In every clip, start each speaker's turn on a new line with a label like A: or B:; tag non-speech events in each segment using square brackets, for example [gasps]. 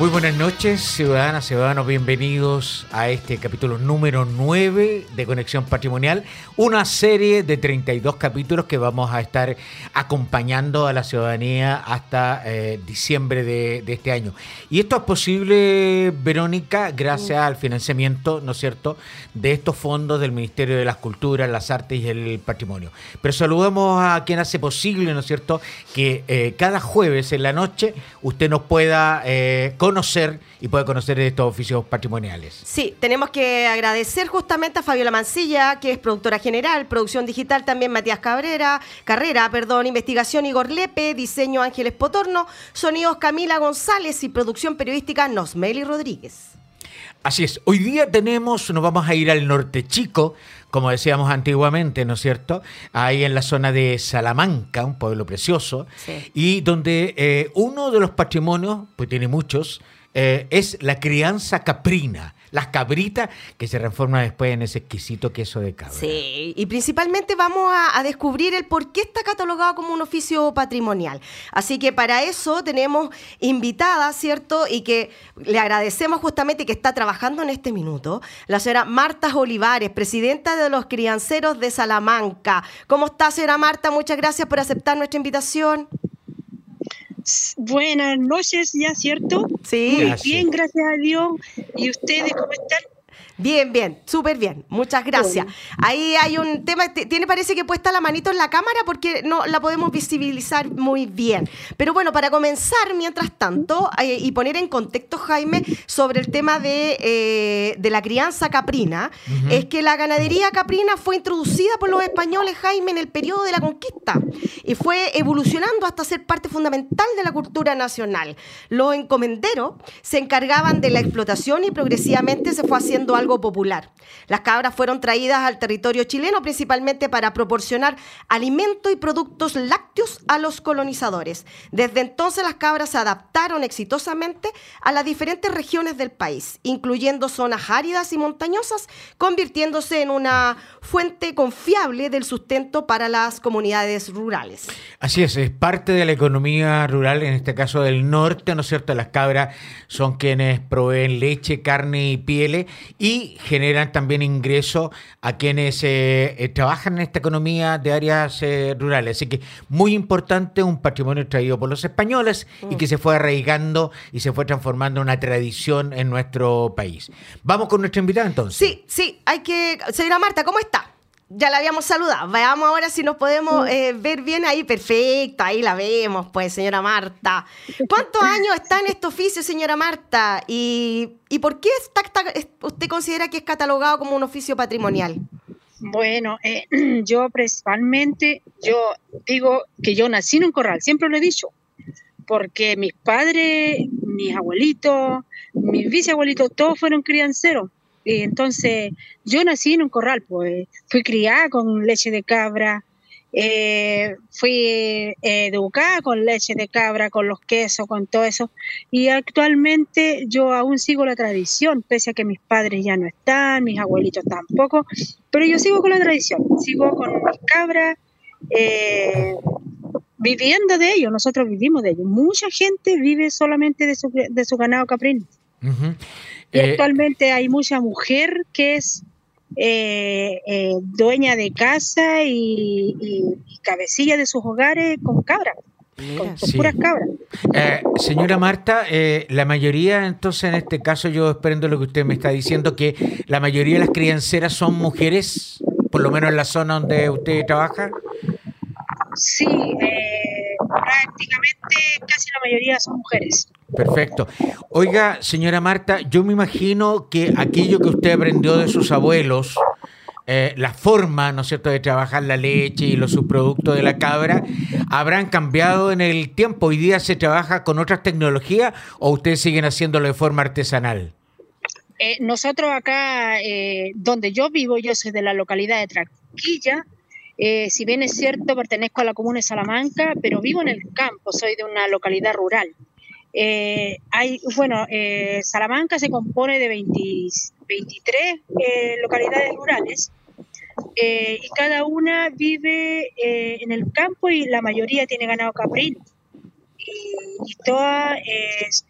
A: Muy buenas noches, ciudadanas, ciudadanos, bienvenidos a este capítulo número 9 de Conexión Patrimonial, una serie de 32 capítulos que vamos a estar acompañando a la ciudadanía hasta eh, diciembre de, este año. Y esto es posible, Verónica, gracias al financiamiento, ¿no es cierto?, de estos fondos del Ministerio de las Culturas, las Artes y el Patrimonio. Pero saludamos a quien hace posible, ¿no es cierto?, que eh, cada jueves en la noche usted nos pueda... Eh, conocer y puede conocer estos oficios patrimoniales.
B: Sí, tenemos que agradecer justamente a Fabiola Mancilla, que es productora general, producción digital también Matías Cabrera, Carrera, perdón, investigación Igor Lepe, diseño Ángeles Potorno, sonidos Camila González y producción periodística Nosmeli Rodríguez.
A: Así es, hoy día tenemos, nos vamos a ir al norte chico, como decíamos antiguamente, ¿no es cierto? Ahí en la zona de Salamanca, un pueblo precioso, y donde eh, uno de los patrimonios, pues tiene muchos, eh, es la crianza caprina las cabritas que se transforman después en ese exquisito queso de cabra.
B: Sí, y principalmente vamos a, descubrir el por qué está catalogado como un oficio patrimonial. Así que para eso tenemos invitada, ¿cierto? Y que le agradecemos justamente que está trabajando en este minuto, la señora Marta Olivares, presidenta de los crianceros de Salamanca. ¿Cómo está, señora Marta? Muchas gracias por aceptar nuestra invitación.
C: Buenas noches, ya, ¿cierto?
B: Sí.
C: Muy bien, gracias a Dios. ¿Y ustedes cómo están?
B: Bien, bien, súper bien. Muchas gracias. Ahí hay un tema, tiene parece que puesta la manito en la cámara porque no la podemos visibilizar muy bien. Pero bueno, para comenzar, mientras tanto, eh, y poner en contexto, Jaime, sobre el tema de, eh, de la crianza caprina, es que la ganadería caprina fue introducida por los españoles, Jaime, en el periodo de la conquista y fue evolucionando hasta ser parte fundamental de la cultura nacional. Los encomenderos se encargaban de la explotación y progresivamente se fue haciendo algo algo popular. Las cabras fueron traídas al territorio chileno principalmente para proporcionar alimento y productos lácteos a los colonizadores. Desde entonces las cabras se adaptaron exitosamente a las diferentes regiones del país, incluyendo zonas áridas y montañosas, convirtiéndose en una fuente confiable del sustento para las comunidades rurales.
A: Así es, es parte de la economía rural, en este caso del norte, ¿no es cierto? Las cabras son quienes proveen leche, carne y pieles y generan también ingresos a quienes eh, eh, trabajan en esta economía de áreas eh, rurales. Así que muy importante un patrimonio traído por los españoles y que se fue arraigando y se fue transformando en una tradición en nuestro país. Vamos con nuestra invitada entonces.
B: Sí, sí, hay que... Señora Marta, ¿cómo está? Ya la habíamos saludado. Veamos ahora si nos podemos eh, ver bien ahí. Perfecto, ahí la vemos, pues, señora Marta. ¿Cuántos [laughs] años está en este oficio, señora Marta? ¿Y, por qué usted considera que es catalogado como un oficio patrimonial?
C: Bueno, eh, [clears throat] yo principalmente, yo digo que yo nací en un corral, siempre lo he dicho, porque mis padres, mis abuelitos, mis bisabuelitos, todos fueron crianceros entonces, yo nací en un corral, pues fui criada con leche de cabra, eh, fui eh, educada con leche de cabra, con los quesos, con todo eso. Y actualmente yo aún sigo la tradición, pese a que mis padres ya no están, mis abuelitos tampoco, pero yo sigo con la tradición, sigo con mis cabras, eh, viviendo de ellos, nosotros vivimos de ellos. Mucha gente vive solamente de su, de su ganado caprino. Y actualmente hay mucha mujer que es eh, eh, dueña de casa y, cabecilla de sus hogares con cabras. Con, puras cabras.
A: Eh, señora Marta, la mayoría, entonces en este caso yo esperando lo que usted me está diciendo, que la mayoría de las crianceras son mujeres, por lo menos en la zona donde usted trabaja.
C: Sí, prácticamente casi la mayoría son mujeres.
A: Perfecto. Oiga, señora Marta, yo me imagino que aquello que usted aprendió de sus abuelos, eh, la forma, ¿no es cierto?, de trabajar la leche y los subproductos de la cabra, habrán cambiado en el tiempo. Hoy día se trabaja con otras tecnologías o ustedes siguen haciéndolo de forma artesanal.
C: Eh, nosotros acá, eh, donde yo vivo, yo soy de la localidad de Traquilla, si bien es cierto, pertenezco a la comuna de Salamanca, pero vivo en el campo, soy de una localidad rural. Eh, hay, bueno, eh, Salamanca se compone de 23 eh, localidades rurales y cada una vive en el campo y la mayoría tiene ganado caprino. Y, todas,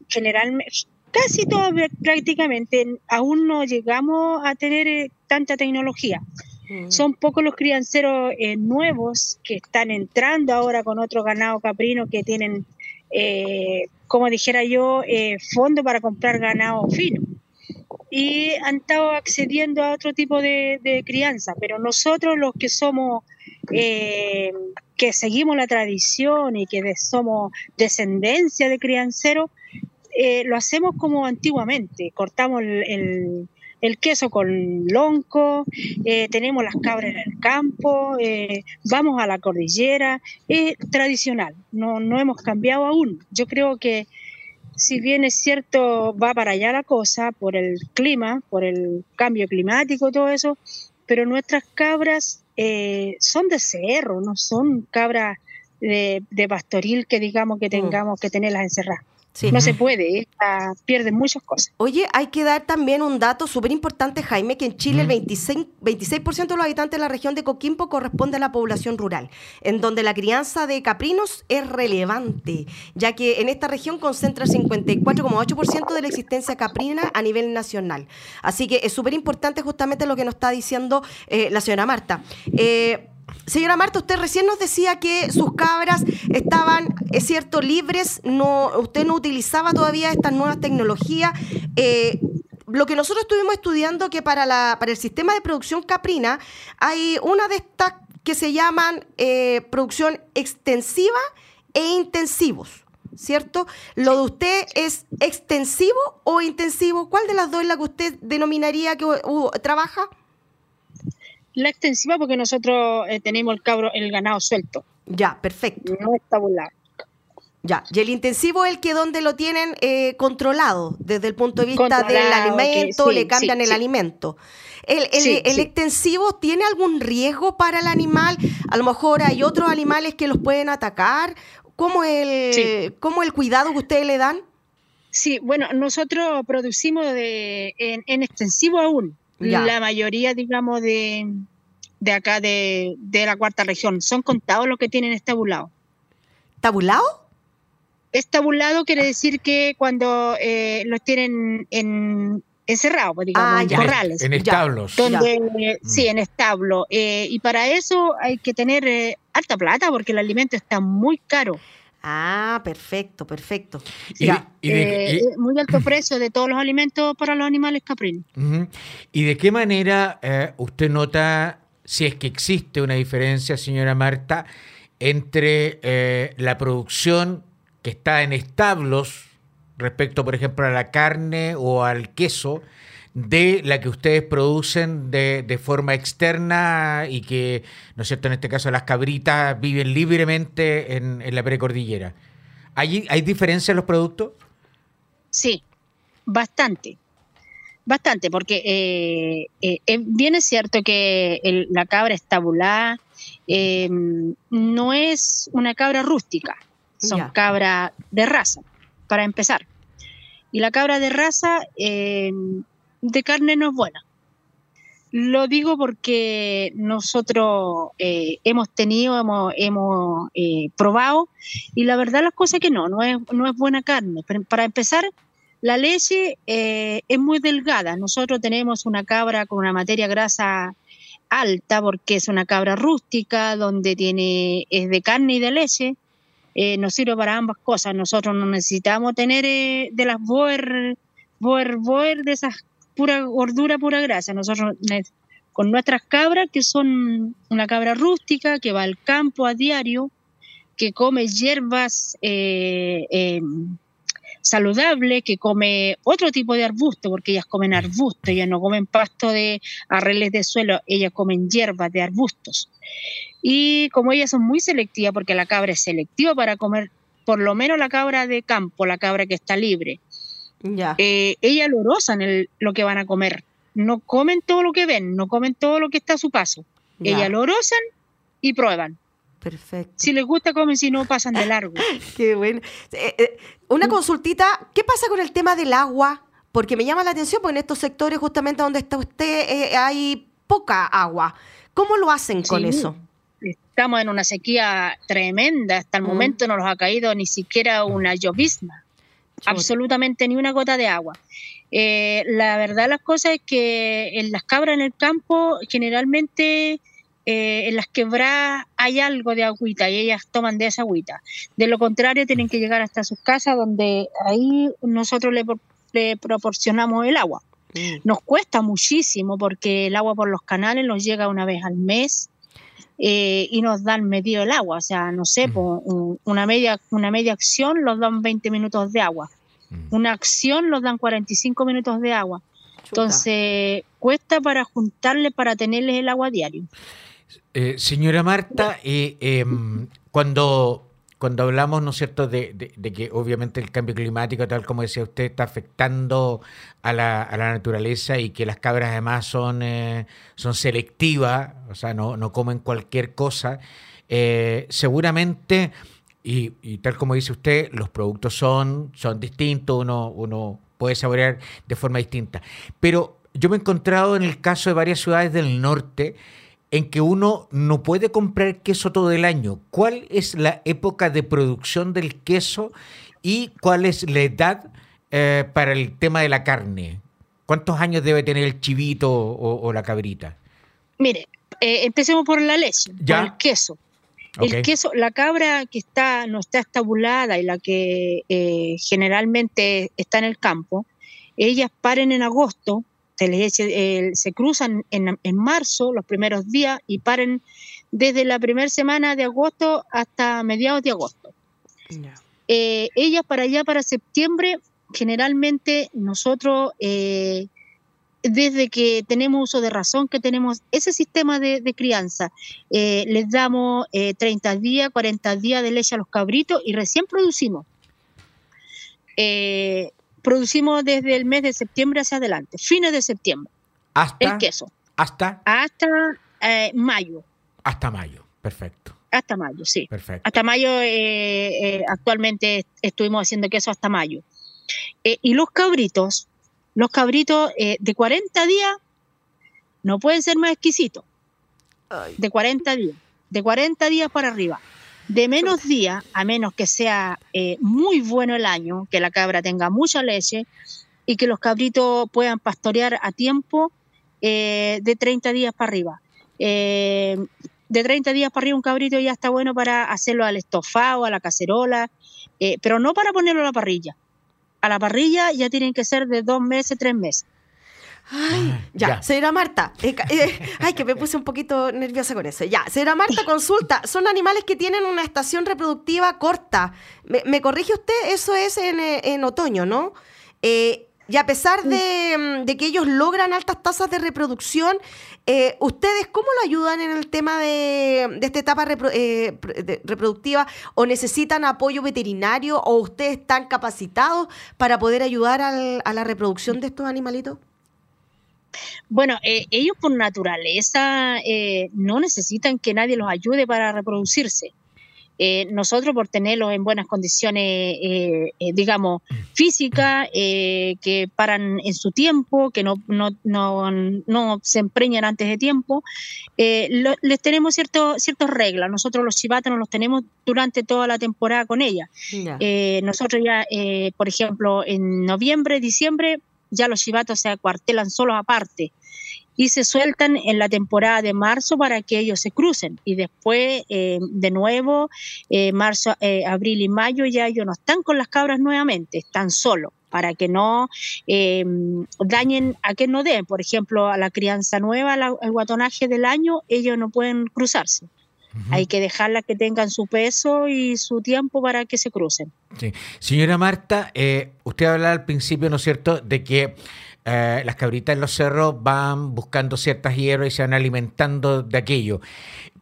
C: generalmente, casi todas prácticamente, aún no llegamos a tener tanta tecnología. Mm. Son pocos los crianceros nuevos que están entrando ahora con otro ganado caprino que tienen como dijera yo, eh, fondo para comprar ganado fino. Y han estado accediendo a otro tipo de, crianza, pero nosotros los que somos, eh, que seguimos la tradición y que somos descendencia de crianceros, eh, lo hacemos como antiguamente, cortamos el queso con lonco, eh, tenemos las cabras en el campo, eh, vamos a la cordillera, es tradicional, no, no hemos cambiado aún. Yo creo que si bien es cierto, va para allá la cosa por el clima, por el cambio climático, todo eso, pero nuestras cabras eh, son de cerro, no son cabras de, de, pastoril que digamos que mm. tengamos que tenerlas encerradas. No se puede, ¿eh? pierden muchas cosas.
B: Oye, hay que dar también un dato súper importante, Jaime, que en Chile el 26%, 26 de los habitantes de la región de Coquimbo corresponde a la población rural, en donde la crianza de caprinos es relevante, ya que en esta región concentra el 54,8% de la existencia caprina a nivel nacional. Así que es súper importante justamente lo que nos está diciendo eh, la señora Marta. Eh, Señora Marta, usted recién nos decía que sus cabras estaban, es cierto, libres, no, usted no utilizaba todavía estas nuevas tecnologías. Eh, lo que nosotros estuvimos estudiando que para, la, para el sistema de producción caprina hay una de estas que se llaman eh, producción extensiva e intensivos. ¿Cierto? ¿Lo de usted es extensivo o intensivo? ¿Cuál de las dos es la que usted denominaría que trabaja?
C: La extensiva porque nosotros eh, tenemos el cabro, el ganado suelto.
B: Ya, perfecto.
C: No está burlado.
B: Ya, y el intensivo es el que donde lo tienen eh, controlado desde el punto de vista del alimento, le cambian el alimento. ¿El, el, extensivo tiene algún riesgo para el animal? A lo mejor hay otros animales que los pueden atacar. ¿Cómo el, ¿cómo el cuidado que ustedes le dan?
C: Sí, bueno, nosotros producimos de, en extensivo aún la mayoría, digamos, de, de acá de, la cuarta región. Son contados los que tienen estabulado.
B: ¿Tabulado?
C: Estabulado quiere decir que cuando eh, los tienen en, encerrados, pues, digamos, ah, en corrales.
A: En establos.
C: Donde, mm. Sí, en establo. Eh, y para eso hay que tener eh, alta plata porque el alimento está muy caro.
B: Ah, perfecto, perfecto.
C: Eh, muy alto precio de todos los alimentos para los animales caprinos.
A: ¿Y de qué manera eh, usted nota, si es que existe una diferencia, señora Marta, entre eh, la producción que está en establos respecto, por ejemplo, a la carne o al queso, de la que ustedes producen de, de, forma externa y que, ¿no es cierto?, en este caso las cabritas viven libremente en, en la precordillera. ¿Hay, ¿Hay diferencia en los productos?
C: Sí, bastante. Bastante, porque eh, eh, bien es cierto que la cabra estabulada eh, no es una cabra rústica, son cabras de raza, para empezar. Y la cabra de raza eh, de carne no es buena. Lo digo porque nosotros eh, hemos tenido, hemos, hemos eh, probado y la verdad las cosas que no, no es, no es buena carne. Para empezar, La leche eh, es muy delgada. Nosotros tenemos una cabra con una materia grasa alta porque es una cabra rústica donde tiene es de carne y de leche. Nos sirve para ambas cosas. Nosotros no necesitamos tener de las boer, boer, boer, de esas pura gordura, pura grasa. Nosotros con nuestras cabras, que son una cabra rústica que va al campo a diario, que come hierbas eh, em, saludables, que come otro tipo de arbusto, porque ellas comen arbusto, ellas no comen pasto de arreles de suelo, ellas comen hierbas de arbustos. Y como ellas son muy selectivas, porque la cabra es selectiva para comer, por lo menos la cabra de campo, la cabra que está libre, ya. Eh, ellas lo lo que van a comer. No comen todo lo que ven, no comen todo lo que está a su paso. Ellas lo y prueban.
B: Perfecto.
C: Si les gusta, comen, si no, pasan de largo. [laughs]
B: Qué bueno. Eh, eh, una consultita, ¿qué pasa con el tema del agua? Porque me llama la atención, porque en estos sectores justamente donde está usted eh, hay poca agua. ¿Cómo lo hacen con eso?
C: Estamos en una sequía tremenda. Hasta el mm. momento no nos ha caído ni siquiera una llovizna. Absolutamente ni una gota de agua. la verdad las cosas es que en las cabras en el campo generalmente eh, en las quebradas hay algo de agüita y ellas toman de esa agüita. De lo contrario, tienen que llegar hasta sus casas donde ahí nosotros le, proporcionamos el agua. Mm. Nos cuesta muchísimo porque el agua por los canales nos llega una vez al mes eh, y nos dan medio el agua. O sea, no sé, mm. una, media, una media acción nos dan 20 minutos de agua. Una acción nos dan 45 minutos de agua. Entonces, cuesta para juntarle, para tenerles el agua diario.
A: Eh, señora Marta, eh, em, cuando, cuando hablamos, ¿no es cierto?, de, que obviamente el cambio climático, tal como decía usted, está afectando a la, naturaleza y que las cabras además son, eh, son selectivas, o sea, no, no comen cualquier cosa, seguramente, y, y, tal como dice usted, los productos son, son distintos, uno, uno puede saborear de forma distinta. Pero yo me he encontrado en el caso de varias ciudades del norte, en que uno no puede comprar queso todo el año. ¿Cuál es la época de producción del queso y cuál es la edad eh, para el tema de la carne? ¿Cuántos años debe tener el chivito o, la cabrita?
C: Mire, eh, empecemos por la leche, ¿Ya? por el queso. El queso, la cabra que está, no está estabulada y la que eh, generalmente está en el campo, ellas paren en agosto se, se cruzan en, en, marzo, los primeros días, y paren desde la primera semana de agosto hasta mediados de agosto. Eh, ellas para allá, para septiembre, generalmente nosotros, eh, desde que tenemos uso de razón, que tenemos ese sistema de, crianza, eh, les damos 30 días, 40 días de leche a los cabritos y recién producimos producimos desde el mes de septiembre hacia adelante, fines de septiembre.
A: Hasta
C: el queso.
A: Hasta
C: hasta eh, mayo.
A: Hasta mayo, perfecto.
C: Hasta mayo, sí.
A: Perfecto.
C: Hasta mayo, eh, eh, actualmente estuvimos haciendo queso hasta mayo. y los cabritos, los cabritos de 40 días no pueden ser más exquisitos. De 40 días. De 40 días para arriba de menos días, a menos que sea eh, muy bueno el año, que la cabra tenga mucha leche y que los cabritos puedan pastorear a tiempo eh, de 30 días para arriba. Eh, de 30 días para arriba un cabrito ya está bueno para hacerlo al estofado, a la cacerola, pero no para ponerlo a la parrilla. A la parrilla ya tienen que ser de dos meses, tres meses.
B: Ay, ah, ya, señora Marta, eh, eh, ay, que me puse un poquito nerviosa con eso. Ya, señora Marta, [laughs] consulta, son animales que tienen una estación reproductiva corta. ¿Me, corrige usted? Eso es en, eh, otoño, ¿no? y a pesar mm, de, que ellos logran altas tasas de reproducción, ¿ustedes cómo lo ayudan en el tema de, esta etapa reproductiva? ¿O necesitan apoyo veterinario? ¿O ustedes están capacitados para poder ayudar a la reproducción de estos animalitos?
C: Bueno, eh, ellos por naturaleza eh, no necesitan que nadie los ayude para reproducirse. Eh, nosotros por tenerlos en buenas condiciones, digamos, físicas, que paran en su tiempo, que no, no, no, no se empreñan antes de tiempo, les tenemos cierto, ciertas reglas. Nosotros los chivatos los tenemos durante toda la temporada con ella. nosotros ya, por ejemplo, en noviembre, diciembre, ya los chivatos se acuartelan solos aparte y se sueltan en la temporada de marzo para que ellos se crucen. Y después, eh, de nuevo, eh, marzo, eh, abril y mayo ya ellos no están con las cabras nuevamente, están solos para que no dañen a que no den. Por ejemplo, a la crianza nueva, el guatonaje del año, ellos no pueden cruzarse. Hay que dejarla que tengan su peso y su tiempo para que se crucen.
A: Señora Marta, usted hablaba al principio, ¿no es cierto?, de que eh, las cabritas en los cerros van buscando ciertas hierbas y se van alimentando de aquello.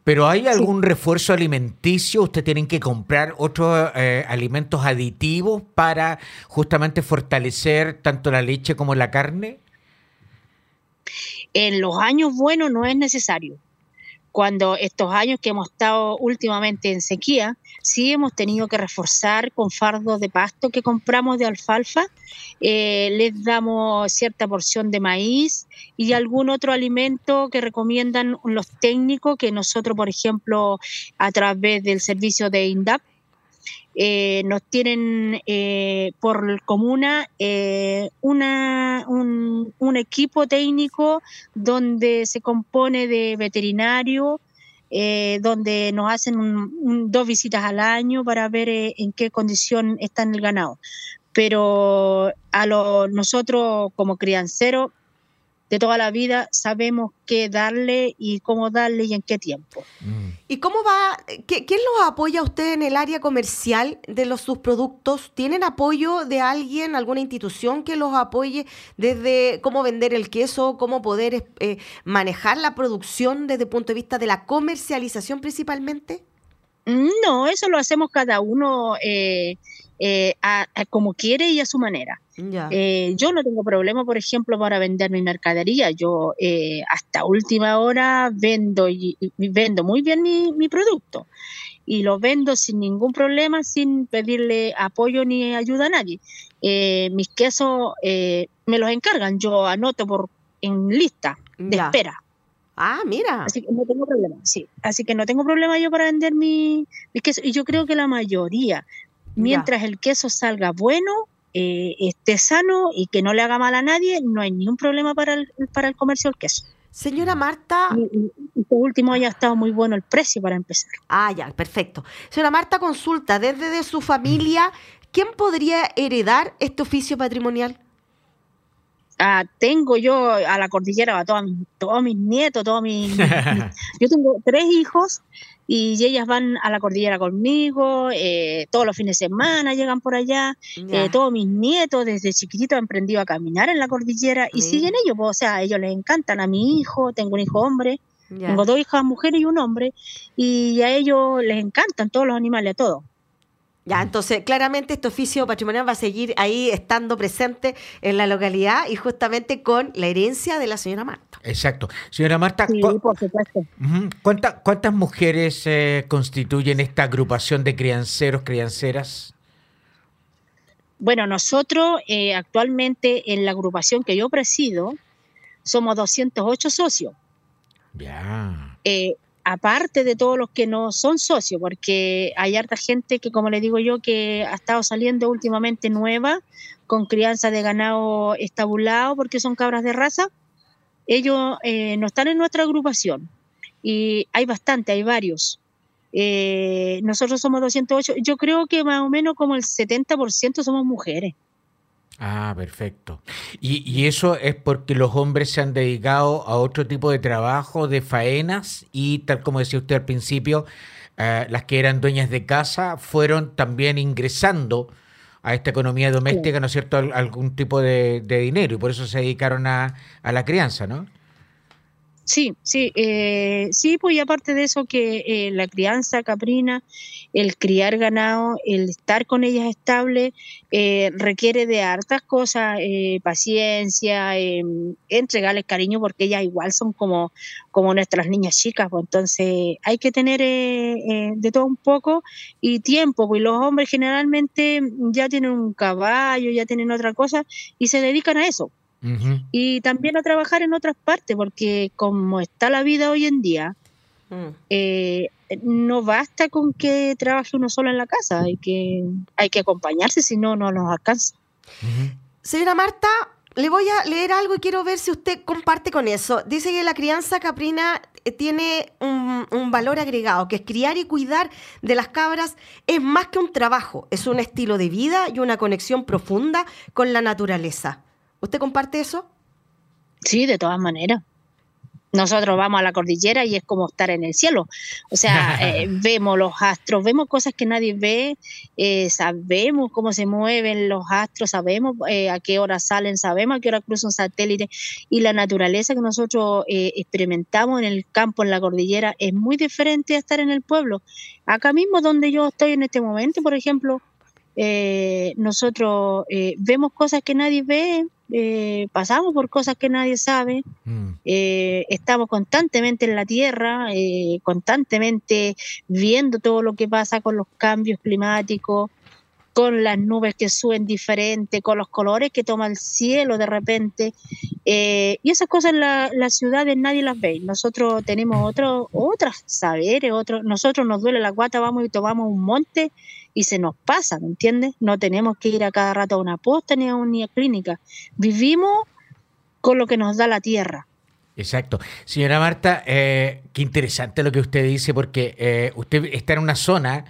A: Pero ¿hay algún refuerzo alimenticio? ¿Usted tienen que comprar otros eh, alimentos aditivos para justamente fortalecer tanto la leche como la carne?
C: En los años buenos no es necesario cuando estos años que hemos estado últimamente en sequía, sí hemos tenido que reforzar con fardos de pasto que compramos de alfalfa, eh, les damos cierta porción de maíz y algún otro alimento que recomiendan los técnicos que nosotros, por ejemplo, a través del servicio de INDAP, eh, nos tienen eh, por comuna eh, un, equipo técnico donde se compone de veterinario, donde nos hacen dos visitas al año para ver en qué condición está el ganado. Pero a lo, nosotros como crianceros de toda la vida sabemos qué darle y cómo darle y en qué tiempo.
B: Mm. ¿Y cómo va? ¿Quién los apoya a usted en el área comercial de los, sus productos? ¿Tienen apoyo de alguien, alguna institución que los apoye desde cómo vender el queso, cómo poder eh, manejar la producción desde el punto de vista de la comercialización principalmente?
C: No, eso lo hacemos cada uno eh, eh, como quiere y a su manera. Eh, yo no tengo problema, por ejemplo, para vender mi mercadería. Yo eh, hasta última hora vendo y, vendo muy bien mi, producto y lo vendo sin ningún problema, sin pedirle apoyo ni ayuda a nadie. Mis quesos me los encargan, yo anoto por en lista de espera.
B: Ah, mira.
C: Así que no tengo problema, sí. Así que no tengo problema yo para vender mi, queso. Y yo creo que la mayoría, mientras el queso salga bueno, eh, esté sano y que no le haga mal a nadie, no hay ningún problema para el, para el comercio del queso.
B: Señora Marta.
C: Y, este último haya estado muy bueno el precio para empezar.
B: Ah, ya, perfecto. Señora Marta, consulta, desde de su familia, ¿quién podría heredar este oficio patrimonial?
C: Ah, tengo yo a la cordillera a todos, todos mis nietos, todos mis, [laughs] Yo tengo tres hijos y ellas van a la cordillera conmigo, eh, todos los fines de semana llegan por allá, eh, todos mis nietos desde chiquititos han aprendido a caminar en la cordillera y siguen ellos, pues, o sea, a ellos les encantan, a mi hijo, tengo un hijo hombre, tengo dos hijas mujeres y un hombre, y a ellos les encantan todos los animales, a todos.
B: Ya, entonces claramente este oficio patrimonial va a seguir ahí estando presente en la localidad y justamente con la herencia de la señora Marta.
A: Exacto. Señora Marta, ¿cuántas mujeres eh, constituyen esta agrupación de crianceros, crianceras?
C: Bueno, nosotros eh, actualmente en la agrupación que yo presido somos 208 socios.
A: Ya.
C: Eh, aparte de todos los que no son socios, porque hay harta gente que, como le digo yo, que ha estado saliendo últimamente nueva con crianza de ganado estabulado, porque son cabras de raza, ellos eh, no están en nuestra agrupación. Y hay bastante, hay varios. Eh, nosotros somos 208, yo creo que más o menos como el 70% somos mujeres.
A: Ah, perfecto. Y, eso es porque los hombres se han dedicado a otro tipo de trabajo, de faenas, y tal como decía usted al principio, eh, las que eran dueñas de casa fueron también ingresando a esta economía doméstica, ¿no es cierto?, algún tipo de, dinero, y por eso se dedicaron a, a la crianza, ¿no?
C: Sí, sí, eh, sí, pues y aparte de eso que eh, la crianza caprina, el criar ganado, el estar con ellas estable, eh, requiere de hartas cosas, paciencia, entregarles cariño, porque ellas igual son como, como nuestras niñas chicas, pues entonces hay que tener de todo un poco y tiempo, pues los hombres generalmente ya tienen un caballo, ya tienen otra cosa y se dedican a eso. Y también a trabajar en otras partes, porque como está la vida hoy en día, mm. eh, no basta con que trabaje uno solo en la casa, hay que, hay que acompañarse, si no, no nos alcanza.
B: Señora Marta, le voy a leer algo y quiero ver si usted comparte con eso. Dice que la crianza caprina eh, tiene un, un, valor agregado, que es criar y cuidar de las cabras es más que un trabajo, es un estilo de vida y una conexión profunda con la naturaleza. ¿Usted comparte eso?
C: Sí, de todas maneras. Nosotros vamos a la cordillera y es como estar en el cielo. O sea, [laughs] eh, vemos los astros, vemos cosas que nadie ve, eh, sabemos cómo se mueven los astros, sabemos eh, a qué hora salen, sabemos a qué hora cruzan satélite y la naturaleza que nosotros experimentamos en el campo, en la cordillera, es muy diferente a estar en el pueblo. Acá mismo donde yo estoy en este momento, por ejemplo, nosotros vemos cosas que nadie ve, eh, pasamos por cosas que nadie sabe, mm. eh, estamos constantemente en la tierra, eh, constantemente viendo todo lo que pasa con los cambios climáticos, con las nubes que suben diferente, con los colores que toma el cielo de repente. y esas cosas en las ciudades nadie las ve. Nosotros tenemos mm. otro, otras saberes, otros, nosotros nos duele la guata, vamos y tomamos un monte y se nos pasa, ¿me entiendes? No tenemos que ir a cada rato a una posta ni a una clínica. Vivimos con lo que nos da la tierra.
A: Exacto. Señora Marta, eh, qué interesante lo que usted dice, porque eh, usted está en una zona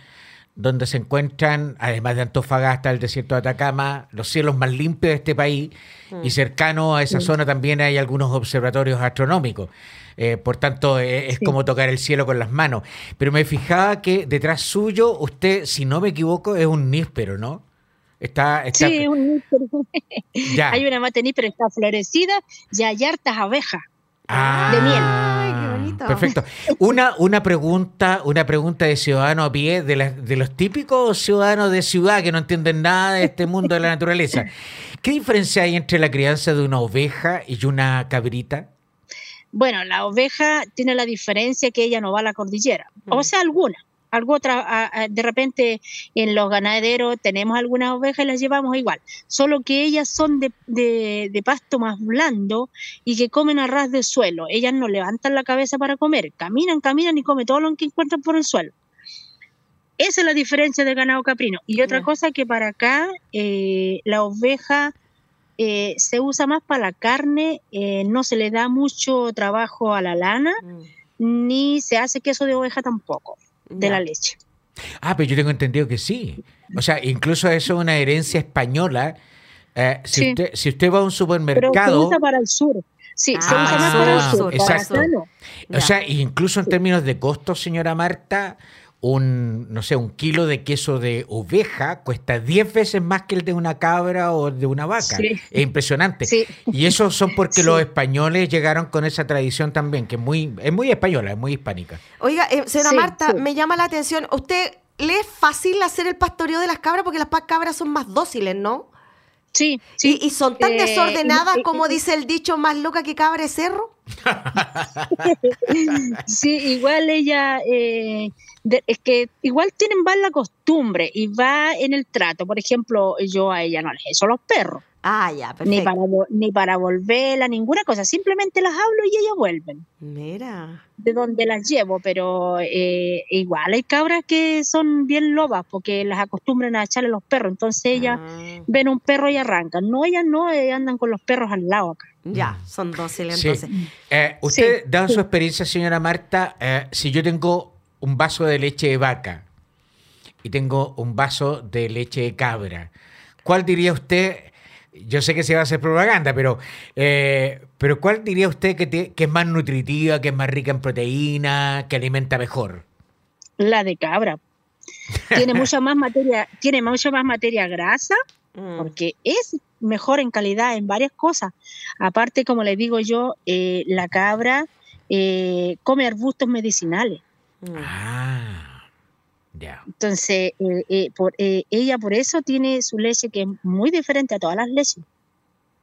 A: donde se encuentran, además de Antofagasta, el desierto de Atacama, los cielos más limpios de este país, y mm. cercano a esa zona también hay algunos observatorios astronómicos. Eh, por tanto, eh, es como tocar el cielo con las manos. Pero me fijaba que detrás suyo, usted, si no me equivoco, es un níspero, ¿no?
C: Está, está... Sí, un níspero. [laughs] Hay una mate níspero, está florecida y hay hartas abejas
A: ah, de miel. Ay, qué bonito. Perfecto. Una, una pregunta, una pregunta de ciudadano a pie, de, de los típicos ciudadanos de ciudad que no entienden nada de este mundo de la naturaleza. ¿Qué diferencia hay entre la crianza de una oveja y una cabrita?
C: Bueno, la oveja tiene la diferencia que ella no va a la cordillera, o sea, alguna. Algo otra, de repente en los ganaderos tenemos algunas ovejas y las llevamos igual, solo que ellas son de, de, pasto más blando y que comen a ras de suelo. Ellas no levantan la cabeza para comer, caminan, caminan y comen todo lo que encuentran por el suelo. Esa es la diferencia del ganado caprino. Y otra cosa que para acá eh, la oveja eh, se usa más para la carne, eh, no se le da mucho trabajo a la lana, mm. ni se hace queso de oveja tampoco, de la leche.
A: Ah, pero yo tengo entendido que sí. O sea, incluso eso es una herencia española. Eh, si, usted, si usted va a un supermercado... Pero
C: se usa para el sur. Sí, se usa más para el ah, sur.
A: Exacto. o sea, incluso en términos de costos, señora Marta, un, no sé, un kilo de queso de oveja cuesta 10 veces más que el de una cabra o de una vaca. Es impresionante. Y eso son porque los españoles llegaron con esa tradición también, que es muy, es muy española, es muy hispánica.
B: Oiga, eh, señora Marta, me llama la atención, ¿usted le es fácil hacer el pastoreo de las cabras? Porque las cabras son más dóciles, ¿no?
C: Sí,
B: sí. ¿Y, son tan eh, desordenadas como dice el dicho más loca que cabra de cerro? [laughs] [laughs]
C: sí, igual ella... Eh, es que igual tienen más la costumbre y va en el trato. Por ejemplo, yo a ella no les eso los perros.
B: Ah, ya,
C: perfecto. Ni para, ni para volverla, ninguna cosa. Simplemente las hablo y ellas vuelven.
B: Mira.
C: De donde las llevo, pero eh, igual hay cabras que son bien lobas porque las acostumbran a echarle los perros. Entonces ellas ah. ven un perro y arrancan. No, ellas no, andan con los perros al lado acá.
B: Ya, son dóciles entonces.
A: Eh, usted, dado su experiencia, señora Marta, eh, si yo tengo un vaso de leche de vaca y tengo un vaso de leche de cabra, ¿cuál diría usted? Yo sé que se va a hacer propaganda, pero, eh, pero ¿cuál diría usted que, que es más nutritiva, que es más rica en proteína, que alimenta mejor?
C: La de cabra. tiene [laughs] mucha más materia, tiene mucha más materia grasa, mm. porque es mejor en calidad en varias cosas. Aparte, como le digo yo, eh, la cabra eh, come arbustos medicinales.
B: Mm.
A: Ah, ya.
C: Entonces, eh, eh, por, eh, ella por eso tiene su leche que es muy diferente a todas las leches.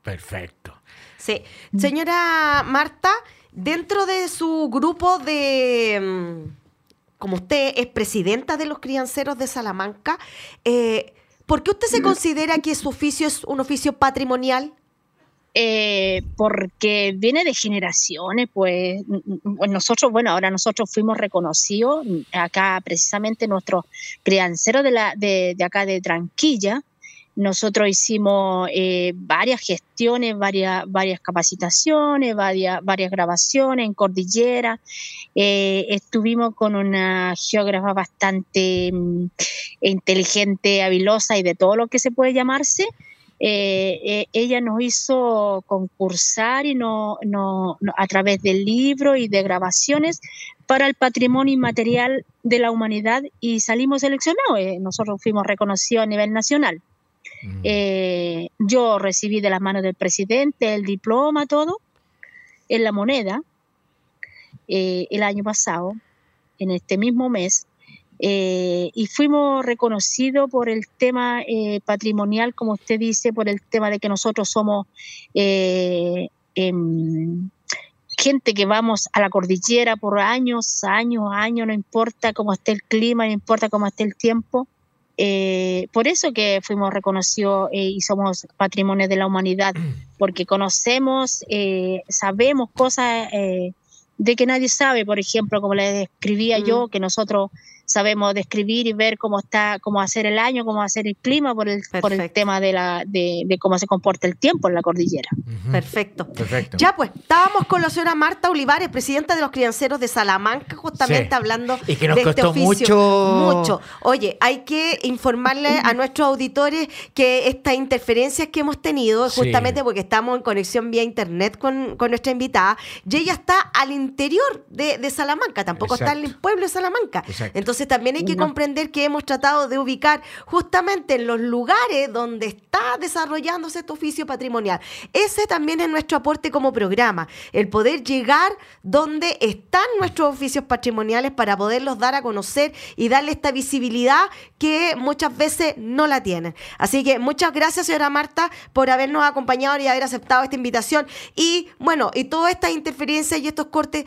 A: Perfecto.
B: Sí. Señora Marta, dentro de su grupo de... mm, Como usted es presidenta de los crianceros de Salamanca, eh, ¿por qué usted se considera que su oficio es un oficio patrimonial?
C: Eh, porque viene de generaciones, pues mm, mm, nosotros, bueno, ahora nosotros fuimos reconocidos, mm, acá precisamente nuestro criancero de, acá de Tranquilla, nosotros hicimos eh, varias gestiones, varias, capacitaciones, varias, grabaciones en Cordillera, Eh, estuvimos con una geógrafa bastante inteligente, habilosa y de todo lo que se puede llamarse, eh, eh, ella nos hizo concursar y no, no- no- a través de libros y de grabaciones para el patrimonio inmaterial de la humanidad y salimos seleccionados. Eh, nosotros fuimos reconocidos a nivel nacional.
A: Mm.
C: Yo recibí de las manos del presidente el diploma, todo, en la moneda, el año pasado, en este mismo mes, eh, y fuimos reconocidos por el tema eh, patrimonial, como usted dice, por el tema de que nosotros somos eh, em, gente que vamos a la cordillera por años, años, años, no importa cómo esté el clima, no importa cómo esté el tiempo. Eh, por eso que fuimos reconocidos eh, y somos patrimonio de la humanidad, [clears throat] porque conocemos, eh, sabemos cosas eh, de que nadie sabe, por ejemplo, como le describía
B: Mm.
C: yo, que nosotros sabemos describir y ver cómo está, cómo va a ser el año, cómo va a ser el clima por el, por el tema de, la, de, de cómo se comporta el tiempo en la cordillera.
B: Perfecto.
A: Perfecto.
B: Ya pues, estábamos con la señora Marta Olivares, presidenta de los crianceros de Salamanca, justamente
A: Sí.
B: hablando
A: Y que nos
B: de este
A: costó
B: oficio.
A: mucho-
B: Mucho. Oye, hay que informarle a nuestros auditores que estas interferencias que hemos tenido,
A: Sí.
B: justamente porque estamos en conexión vía internet con, con nuestra invitada, y ella está al interior de, de Salamanca, tampoco está en el pueblo de Salamanca.
A: Exacto.
B: Entonces también hay que
C: No.
B: comprender que hemos tratado de ubicar justamente en los lugares donde está desarrollándose este oficio patrimonial. Ese también es nuestro aporte como programa, el poder llegar donde están nuestros oficios patrimoniales para poderlos dar a conocer y darle esta visibilidad que muchas veces no la tienen. Así que muchas gracias, señora Marta, por habernos acompañado y haber aceptado esta invitación. Y bueno, y todas estas interferencias y estos cortes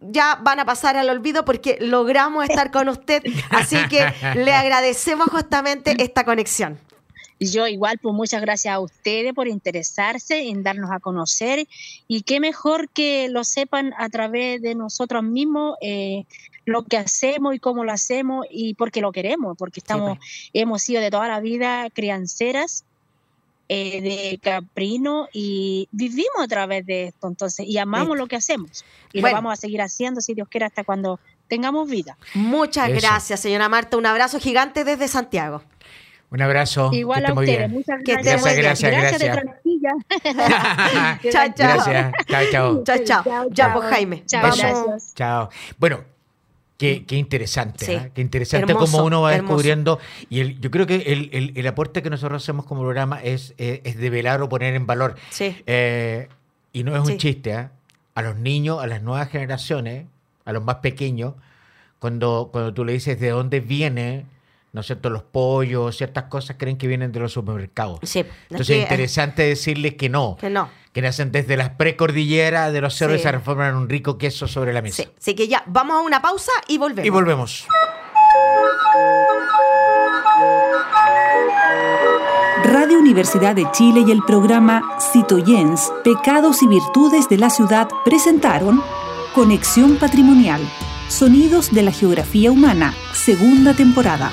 B: ya van a pasar al olvido porque logramos estar con usted. Así que le agradecemos justamente esta conexión.
C: Yo igual, pues muchas gracias a ustedes por interesarse en darnos a conocer y qué mejor que lo sepan a través de nosotros mismos eh, lo que hacemos y cómo lo hacemos y porque lo queremos, porque estamos, hemos sido de toda la vida crianceras eh, de Caprino y vivimos a través de esto, entonces, y amamos lo que hacemos y
B: Bueno.
C: lo vamos a seguir haciendo si Dios quiere hasta cuando tengamos vida.
B: Muchas
A: Eso.
B: gracias, señora Marta. Un abrazo gigante desde Santiago.
A: Un abrazo.
C: Igual
A: que
C: a ustedes,
A: bien.
C: muchas
B: Que
C: gracias.
A: Gracias,
C: gracias,
A: gracias.
C: de Tranquilla. [laughs]
B: Chao, chao.
A: Gracias. Chao, chao.
B: Chao, chao.
C: Chao,
B: Ya,
C: chao.
B: pues, Jaime.
C: Chao,
B: vamos.
C: gracias.
A: Chao. Bueno, qué, qué interesante,
B: Sí.
A: ¿ah? Qué interesante
B: Hermoso,
A: cómo uno va
B: hermoso.
A: descubriendo. Y el- yo creo que el, el- el aporte que nosotros hacemos como programa es, eh, es develar o poner en valor.
B: Sí.
A: Eh, y no es
B: Sí.
A: un chiste, ¿ah? A los niños, a las nuevas generaciones, a los más pequeños, cuando, cuando tú le dices de dónde viene, ¿no es cierto? Los pollos, ciertas cosas creen que vienen de los supermercados.
B: Sí.
A: Entonces es
B: eh,
A: interesante decirles que no,
B: Que no.
A: Que nacen desde las precordilleras de los cerros
B: Sí.
A: y se transforman en un rico queso sobre la mesa.
B: Sí. Así que ya, vamos a una pausa y volvemos.
A: Y volvemos.
D: Radio Universidad de Chile y el programa Citoyens, Pecados y Virtudes de la Ciudad presentaron Conexión Patrimonial, Sonidos de la Geografía Humana, segunda temporada.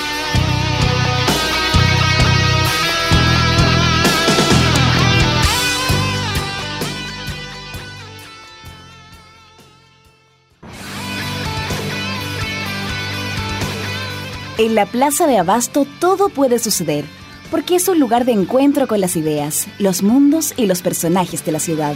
E: En la Plaza de Abasto todo puede suceder. porque es un lugar de encuentro con las ideas, los mundos y los personajes de la ciudad.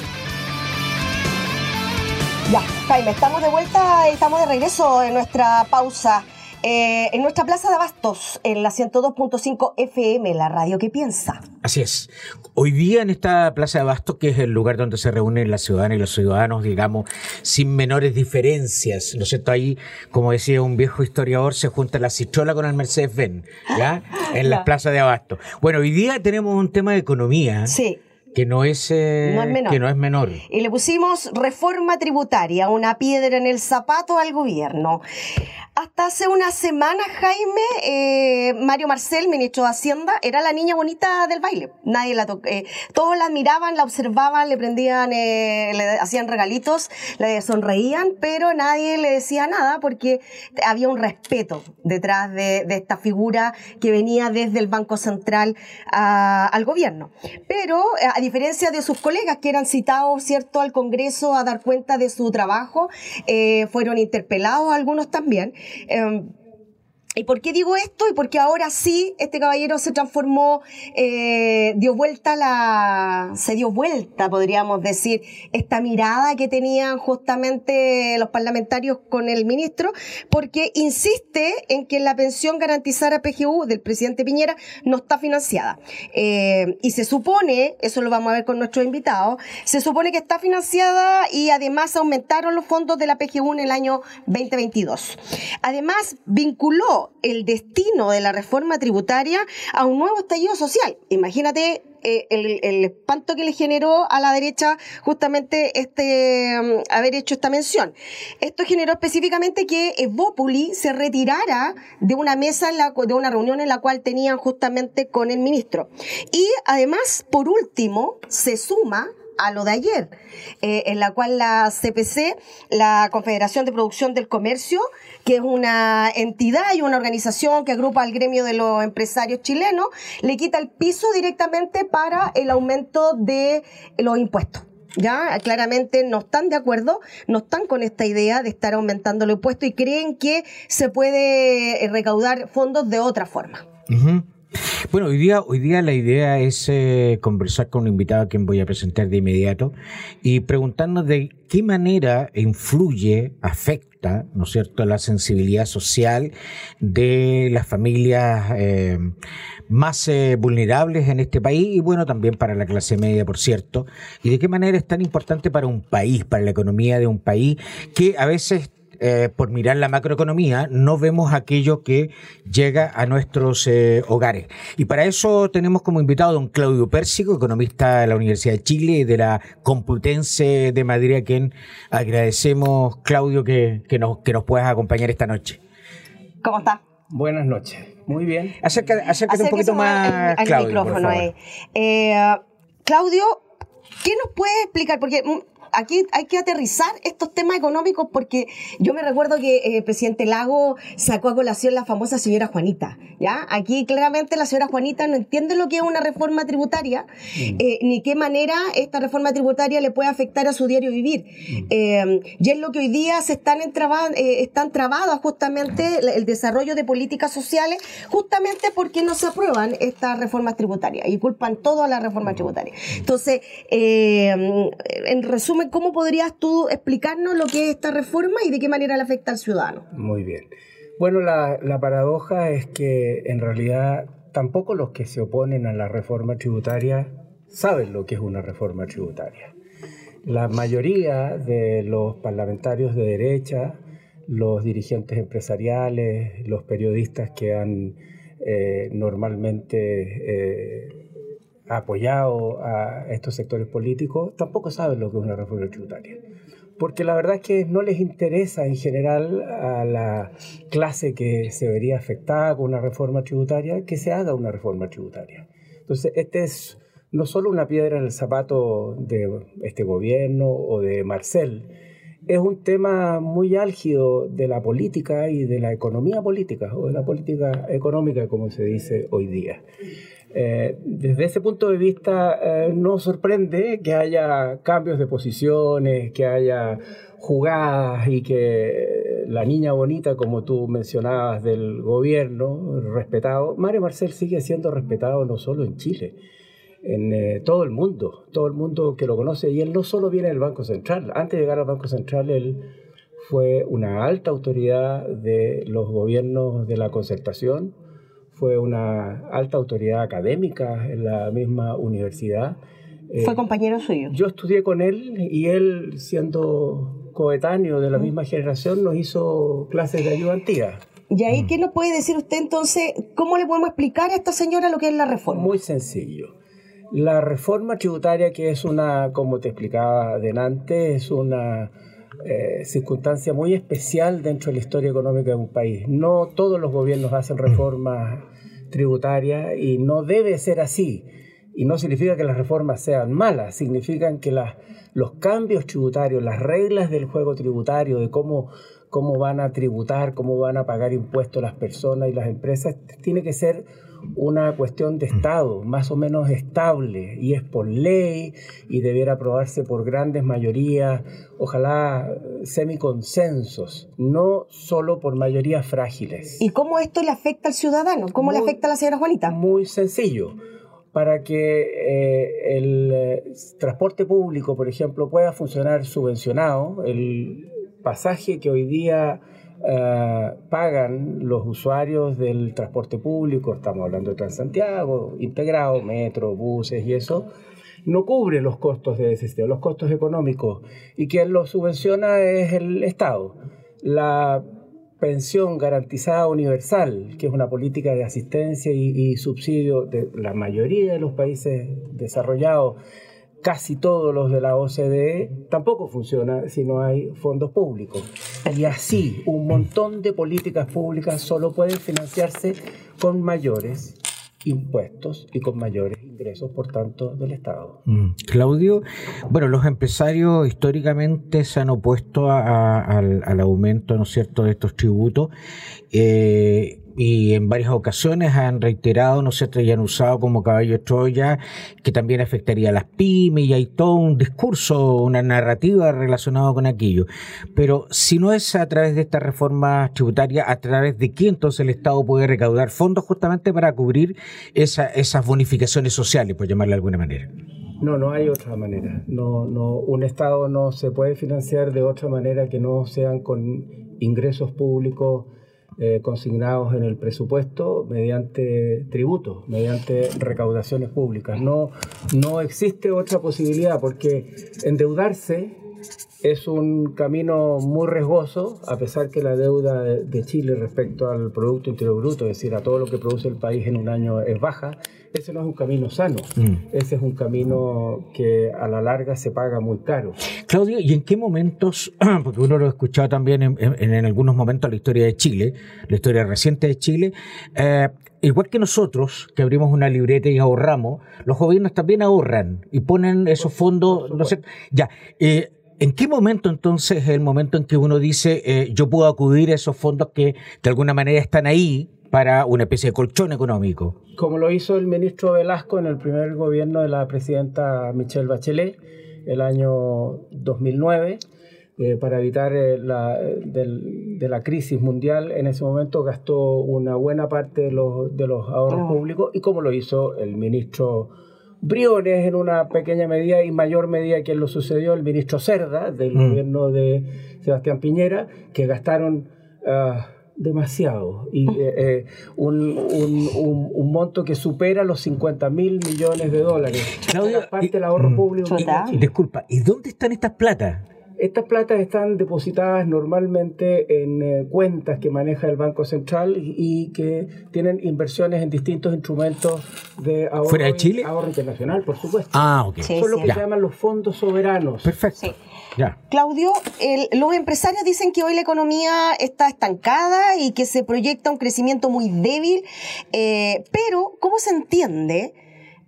B: Ya, Jaime, estamos de vuelta y estamos de regreso en nuestra pausa. Eh, en nuestra plaza de Abastos, en la 102.5 FM, la radio que piensa.
A: Así es. Hoy día en esta plaza de Abastos, que es el lugar donde se reúnen las ciudadanas y los ciudadanos, digamos, sin menores diferencias, ¿no es cierto? Ahí, como decía un viejo historiador, se junta la citrola con el Mercedes-Benz, ¿ya? [gasps] En la plaza de Abastos. Bueno, hoy día tenemos un tema de economía.
B: Sí
A: que no es, eh, que no es menor.
B: Y le pusimos reforma tributaria, una piedra en el zapato al gobierno. Hasta hace una semana, Jaime, eh, Mario Marcel, ministro de Hacienda, era la niña bonita del baile. Nadie la tocó. Eh, todos la admiraban, la observaban, le prendían, eh, le hacían regalitos, le sonreían, pero nadie le decía nada porque había un respeto detrás de, esta figura que venía desde el Banco Central al gobierno. Pero, a diferencia de sus colegas que eran citados, ¿cierto?, al Congreso a dar cuenta de su trabajo, fueron interpelados algunos también. Em, ¿Y por qué digo esto? Y porque ahora sí, este caballero se transformó, eh, dio vuelta la, se dio vuelta, podríamos decir, esta mirada que tenían justamente los parlamentarios con el ministro, porque insiste en que la pensión garantizada PGU del presidente Piñera no está financiada. Eh, y se supone, eso lo vamos a ver con nuestros invitados, se supone que está financiada y además aumentaron los fondos de la PGU en el año 2022. Además, vinculó el destino de la reforma tributaria a un nuevo estallido social. Imagínate eh, el, espanto que le generó a la derecha justamente este mm, haber hecho esta mención. Esto generó específicamente que Evópoli se retirara de una mesa, en la, de una reunión en la cual tenían justamente con el ministro. Y además, por último, se suma a lo de ayer, eh, en la cual la CPC, la Confederación de Producción del Comercio, que es una entidad y una organización que agrupa al gremio de los empresarios chilenos, le quita el piso directamente para el aumento de los impuestos. Ya, claramente no están de acuerdo, no están con esta idea de estar aumentando los impuestos y creen que se puede recaudar fondos de otra forma.
A: Bueno, hoy día, hoy día la idea es eh, conversar con un invitado a quien voy a presentar de inmediato y preguntarnos de qué manera influye, afecta, ¿no es cierto?, la sensibilidad social de las familias eh, más eh, vulnerables en este país y bueno, también para la clase media, por cierto, y de qué manera es tan importante para un país, para la economía de un país, que a veces eh, por mirar la macroeconomía, no vemos aquello que llega a nuestros eh, hogares. Y para eso tenemos como invitado a don Claudio Pérsico, economista de la Universidad de Chile y de la Complutense de Madrid, a quien agradecemos, Claudio, que, nos, que nos puedas acompañar esta noche.
B: ¿Cómo está?
F: Buenas noches. Muy bien.
A: Acércate, acércate un poquito más, al, Claudio, micrófono.
B: Eh, Claudio, ¿qué nos puede explicar? Porque mm, aquí hay que aterrizar estos temas económicos porque yo me recuerdo que el eh, presidente Lago sacó a colación la famosa señora Juanita, ¿ya? Aquí claramente la señora Juanita no entiende lo que es una reforma tributaria, mm. eh, ni qué manera esta reforma tributaria le puede afectar a su diario vivir. Mm. Eh, y es lo que hoy día se están, están trabadas justamente el desarrollo de políticas sociales, justamente porque no se aprueban estas reformas tributarias y culpan todo a la reforma mm. tributaria. Entonces, en resumen, ¿cómo podrías tú explicarnos lo que es esta reforma y de qué manera le afecta al ciudadano?
F: Muy bien. Bueno, la, paradoja es que en realidad tampoco los que se oponen a la reforma tributaria saben lo que es una reforma tributaria. La mayoría de los parlamentarios de derecha, los dirigentes empresariales, los periodistas que han eh, normalmente eh, apoyado a estos sectores políticos tampoco saben lo que es una reforma tributaria. Porque la verdad es que no les interesa en general a la clase que se vería afectada con una reforma tributaria que se haga una reforma tributaria. Entonces, este es no solo una piedra en el zapato de este gobierno o de Marcel, es un tema muy álgido de la política y de la economía política o de la política económica, como se dice hoy día. Eh, desde ese punto de vista, eh, no sorprende que haya cambios de posiciones, que haya jugadas y que la niña bonita, como tú mencionabas, del gobierno, respetado, Mario Marcel sigue siendo respetado no solo en Chile, en eh, todo el mundo, todo el mundo que lo conoce, y él no solo viene del Banco Central, antes de llegar al Banco Central, él fue una alta autoridad de los gobiernos de la concertación, fue una alta autoridad académica en la misma universidad.
B: ¿Fue eh, compañero suyo?
F: Yo estudié con él y él, siendo coetáneo de la misma generación, nos hizo clases de ayudantía.
B: ¿Y ahí mm. qué nos puede decir usted entonces? ¿Cómo le podemos explicar a esta señora lo que es la reforma?
F: Muy sencillo. La reforma tributaria, que es una, como te explicaba adelante, es una eh, circunstancia muy especial dentro de la historia económica de un país. No todos los gobiernos hacen reformas tributarias y no debe ser así. Y no significa que las reformas sean malas, significan que los cambios tributarios, las reglas del juego tributario, de cómo, cómo van a tributar, cómo van a pagar impuestos las personas y las empresas, tiene que ser una cuestión de Estado más o menos estable y es por ley y debiera aprobarse por grandes mayorías, ojalá semiconsensos, no solo por mayorías frágiles.
B: ¿Y cómo esto le afecta al ciudadano? ¿Cómo le afecta a la señora Juanita?
F: Muy sencillo. Para que eh, el eh, transporte público, por ejemplo, pueda funcionar subvencionado, el pasaje que hoy día eh, pagan los usuarios del transporte público, estamos hablando de Transantiago, integrado, metro, buses y eso, no cubre los costos de ese sistema, los costos económicos, y quien lo subvenciona es el Estado. La pensión garantizada universal, que es una política de asistencia y, y subsidio de la mayoría de los países desarrollados, casi todos los de la OCDE, tampoco funciona si no hay fondos públicos. Y así, un montón de políticas públicas solo pueden financiarse con mayores impuestos y con mayores ingresos, por tanto, del Estado.
A: Mm. Claudio, bueno, los empresarios históricamente se han opuesto al, al, aumento, ¿no es cierto?, de estos tributos. Eh, y en varias ocasiones han reiterado, ¿no sé, y han usado como caballo de Troya que también afectaría a las pymes y hay todo un discurso, una narrativa relacionada con aquello. Pero si no es a través de esta reforma tributaria, ¿a través de quién entonces el Estado puede recaudar fondos justamente para cubrir esa, esas bonificaciones sociales, por llamarle de alguna manera?
F: No, no hay otra manera. No, no, un Estado no se puede financiar de otra manera que no sean con ingresos públicos eh, consignados en el presupuesto mediante tributos, mediante recaudaciones públicas. No, no existe otra posibilidad porque endeudarse es un camino muy riesgoso, a pesar que la deuda de Chile respecto al Producto Interior Bruto, es decir, a todo lo que produce el país en un año es baja, ese no es un camino sano, mm. ese es un camino que a la larga se paga muy caro.
A: Claudio, ¿y en qué momentos, [clears throat] porque uno lo ha escuchado también en, en, algunos momentos la historia de Chile, la historia reciente de Chile, eh, igual que nosotros, que abrimos una libreta y ahorramos, los gobiernos también ahorran y ponen esos fondos, no sé, ya, eh, ¿En qué momento entonces es el momento en que uno dice eh, yo puedo acudir a esos fondos que de alguna manera están ahí para una especie de colchón económico?
F: Como lo hizo el ministro Velasco en el primer gobierno de la presidenta Michelle Bachelet el año 2009. Eh, para evitar eh, la, de la crisis mundial, en ese momento gastó una buena parte de los, de los ahorros ah. públicos y como lo hizo el ministro Briones en una pequeña medida y mayor medida que lo sucedió el ministro Cerda del mm. gobierno de Sebastián Piñera, que gastaron ah, demasiado y eh, eh, un, un, un, monto que supera los 50 mil millones de dólares.
A: Claudio, parte del ahorro mm, público. disculpa, ¿y dónde están estas platas?
F: Estas platas están depositadas normalmente en eh, cuentas que maneja el Banco Central y, que tienen inversiones en distintos instrumentos de ahorro,
A: ¿Fuera de Chile?
F: ahorro internacional, por supuesto.
A: Ah, ok.
F: Son lo que se llaman los fondos soberanos.
A: Perfecto. Ya.
B: Claudio, los empresarios dicen que hoy la economía está estancada y que se proyecta un crecimiento muy débil, eh, pero ¿cómo se entiende?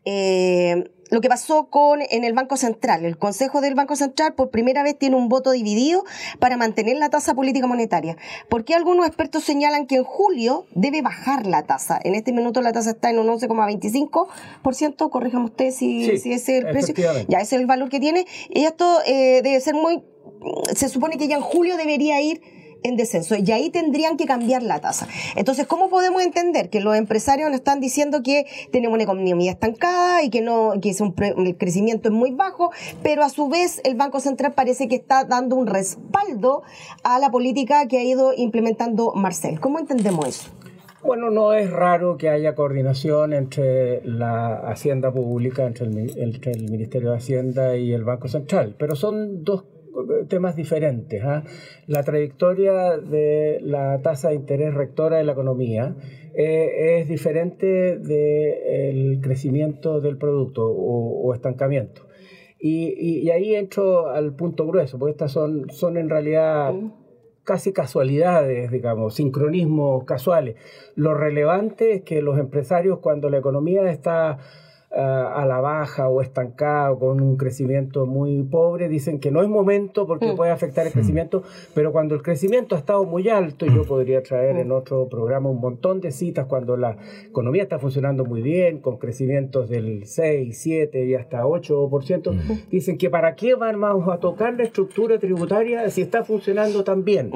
B: Eh, lo que pasó con en el Banco Central. El Consejo del Banco Central por primera vez tiene un voto dividido para mantener la tasa política monetaria. Porque algunos expertos señalan que en julio debe bajar la tasa. En este minuto la tasa está en un 11,25%. Corríjame usted si, si ese es el precio. Ya ese es el valor que tiene. Y esto eh, debe ser muy. Se supone que ya en julio debería ir en descenso y ahí tendrían que cambiar la tasa. Entonces, ¿cómo podemos entender que los empresarios nos están diciendo que tenemos una economía estancada y que no que es un el crecimiento es muy bajo, pero a su vez el Banco Central parece que está dando un respaldo a la política que ha ido implementando Marcel? ¿Cómo entendemos eso?
F: Bueno, no es raro que haya coordinación entre la Hacienda Pública, entre el, entre el Ministerio de Hacienda y el Banco Central, pero son dos temas diferentes. ¿ah? La trayectoria de la tasa de interés rectora de la economía eh, es diferente del crecimiento del producto o, estancamiento. Y, ahí entro al punto grueso, porque estas son, son en realidad casi casualidades, digamos, sincronismos casuales. Lo relevante es que los empresarios, cuando la economía está a la baja o estancado con un crecimiento muy pobre, dicen que no es momento porque mm. puede afectar el mm. crecimiento, pero cuando el crecimiento ha estado muy alto, y yo mm. podría traer en otro programa un montón de citas cuando la economía está funcionando muy bien, con crecimientos del 6, 7 y hasta 8%, dicen que para qué vamos a tocar la estructura tributaria si está funcionando tan bien.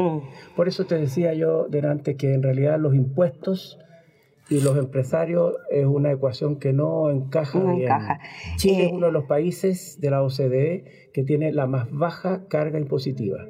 F: Por eso te decía yo delante que en realidad los impuestos y los empresarios es una ecuación que no encaja bien. Chile es eh, uno de los países de la OCDE que tiene la más baja carga impositiva.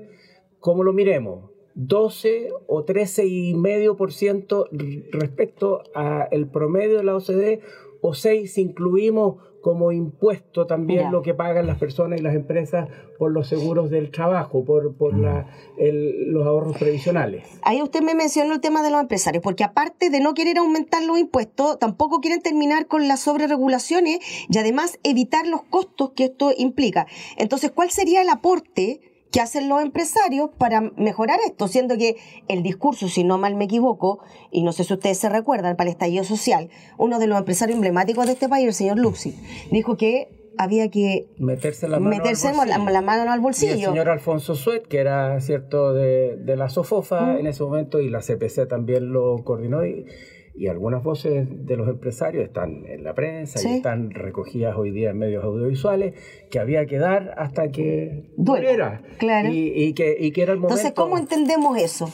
F: ¿Cómo lo miremos? 12 o 13 y medio por ciento respecto al promedio de la OCDE o 6 si incluimos como impuesto también lo que pagan las personas y las empresas por los seguros del trabajo, por, por la, los ahorros previsionales.
B: Ahí usted me mencionó el tema de los empresarios, porque aparte de no querer aumentar los impuestos, tampoco quieren terminar con las sobreregulaciones y además evitar los costos que esto implica. Entonces, ¿cuál sería el aporte? ¿Qué hacen los empresarios para mejorar esto, siendo que el discurso, si no mal me equivoco, y no sé si ustedes se recuerdan, para el estallido social, uno de los empresarios emblemáticos de este país, el señor Luxi, dijo que había que
F: meterse la mano,
B: meterse al, bolsillo. La, mano al bolsillo.
F: Y el señor Alfonso Suet, que era cierto de, de la SOFOFA en ese momento, y la CPC también lo coordinó, y y algunas voces de los empresarios están en la prensa y están recogidas hoy día en medios audiovisuales que había que dar hasta que
B: duela. Claro.
F: Y, que, y que era el momento.
B: Entonces, ¿cómo entendemos eso?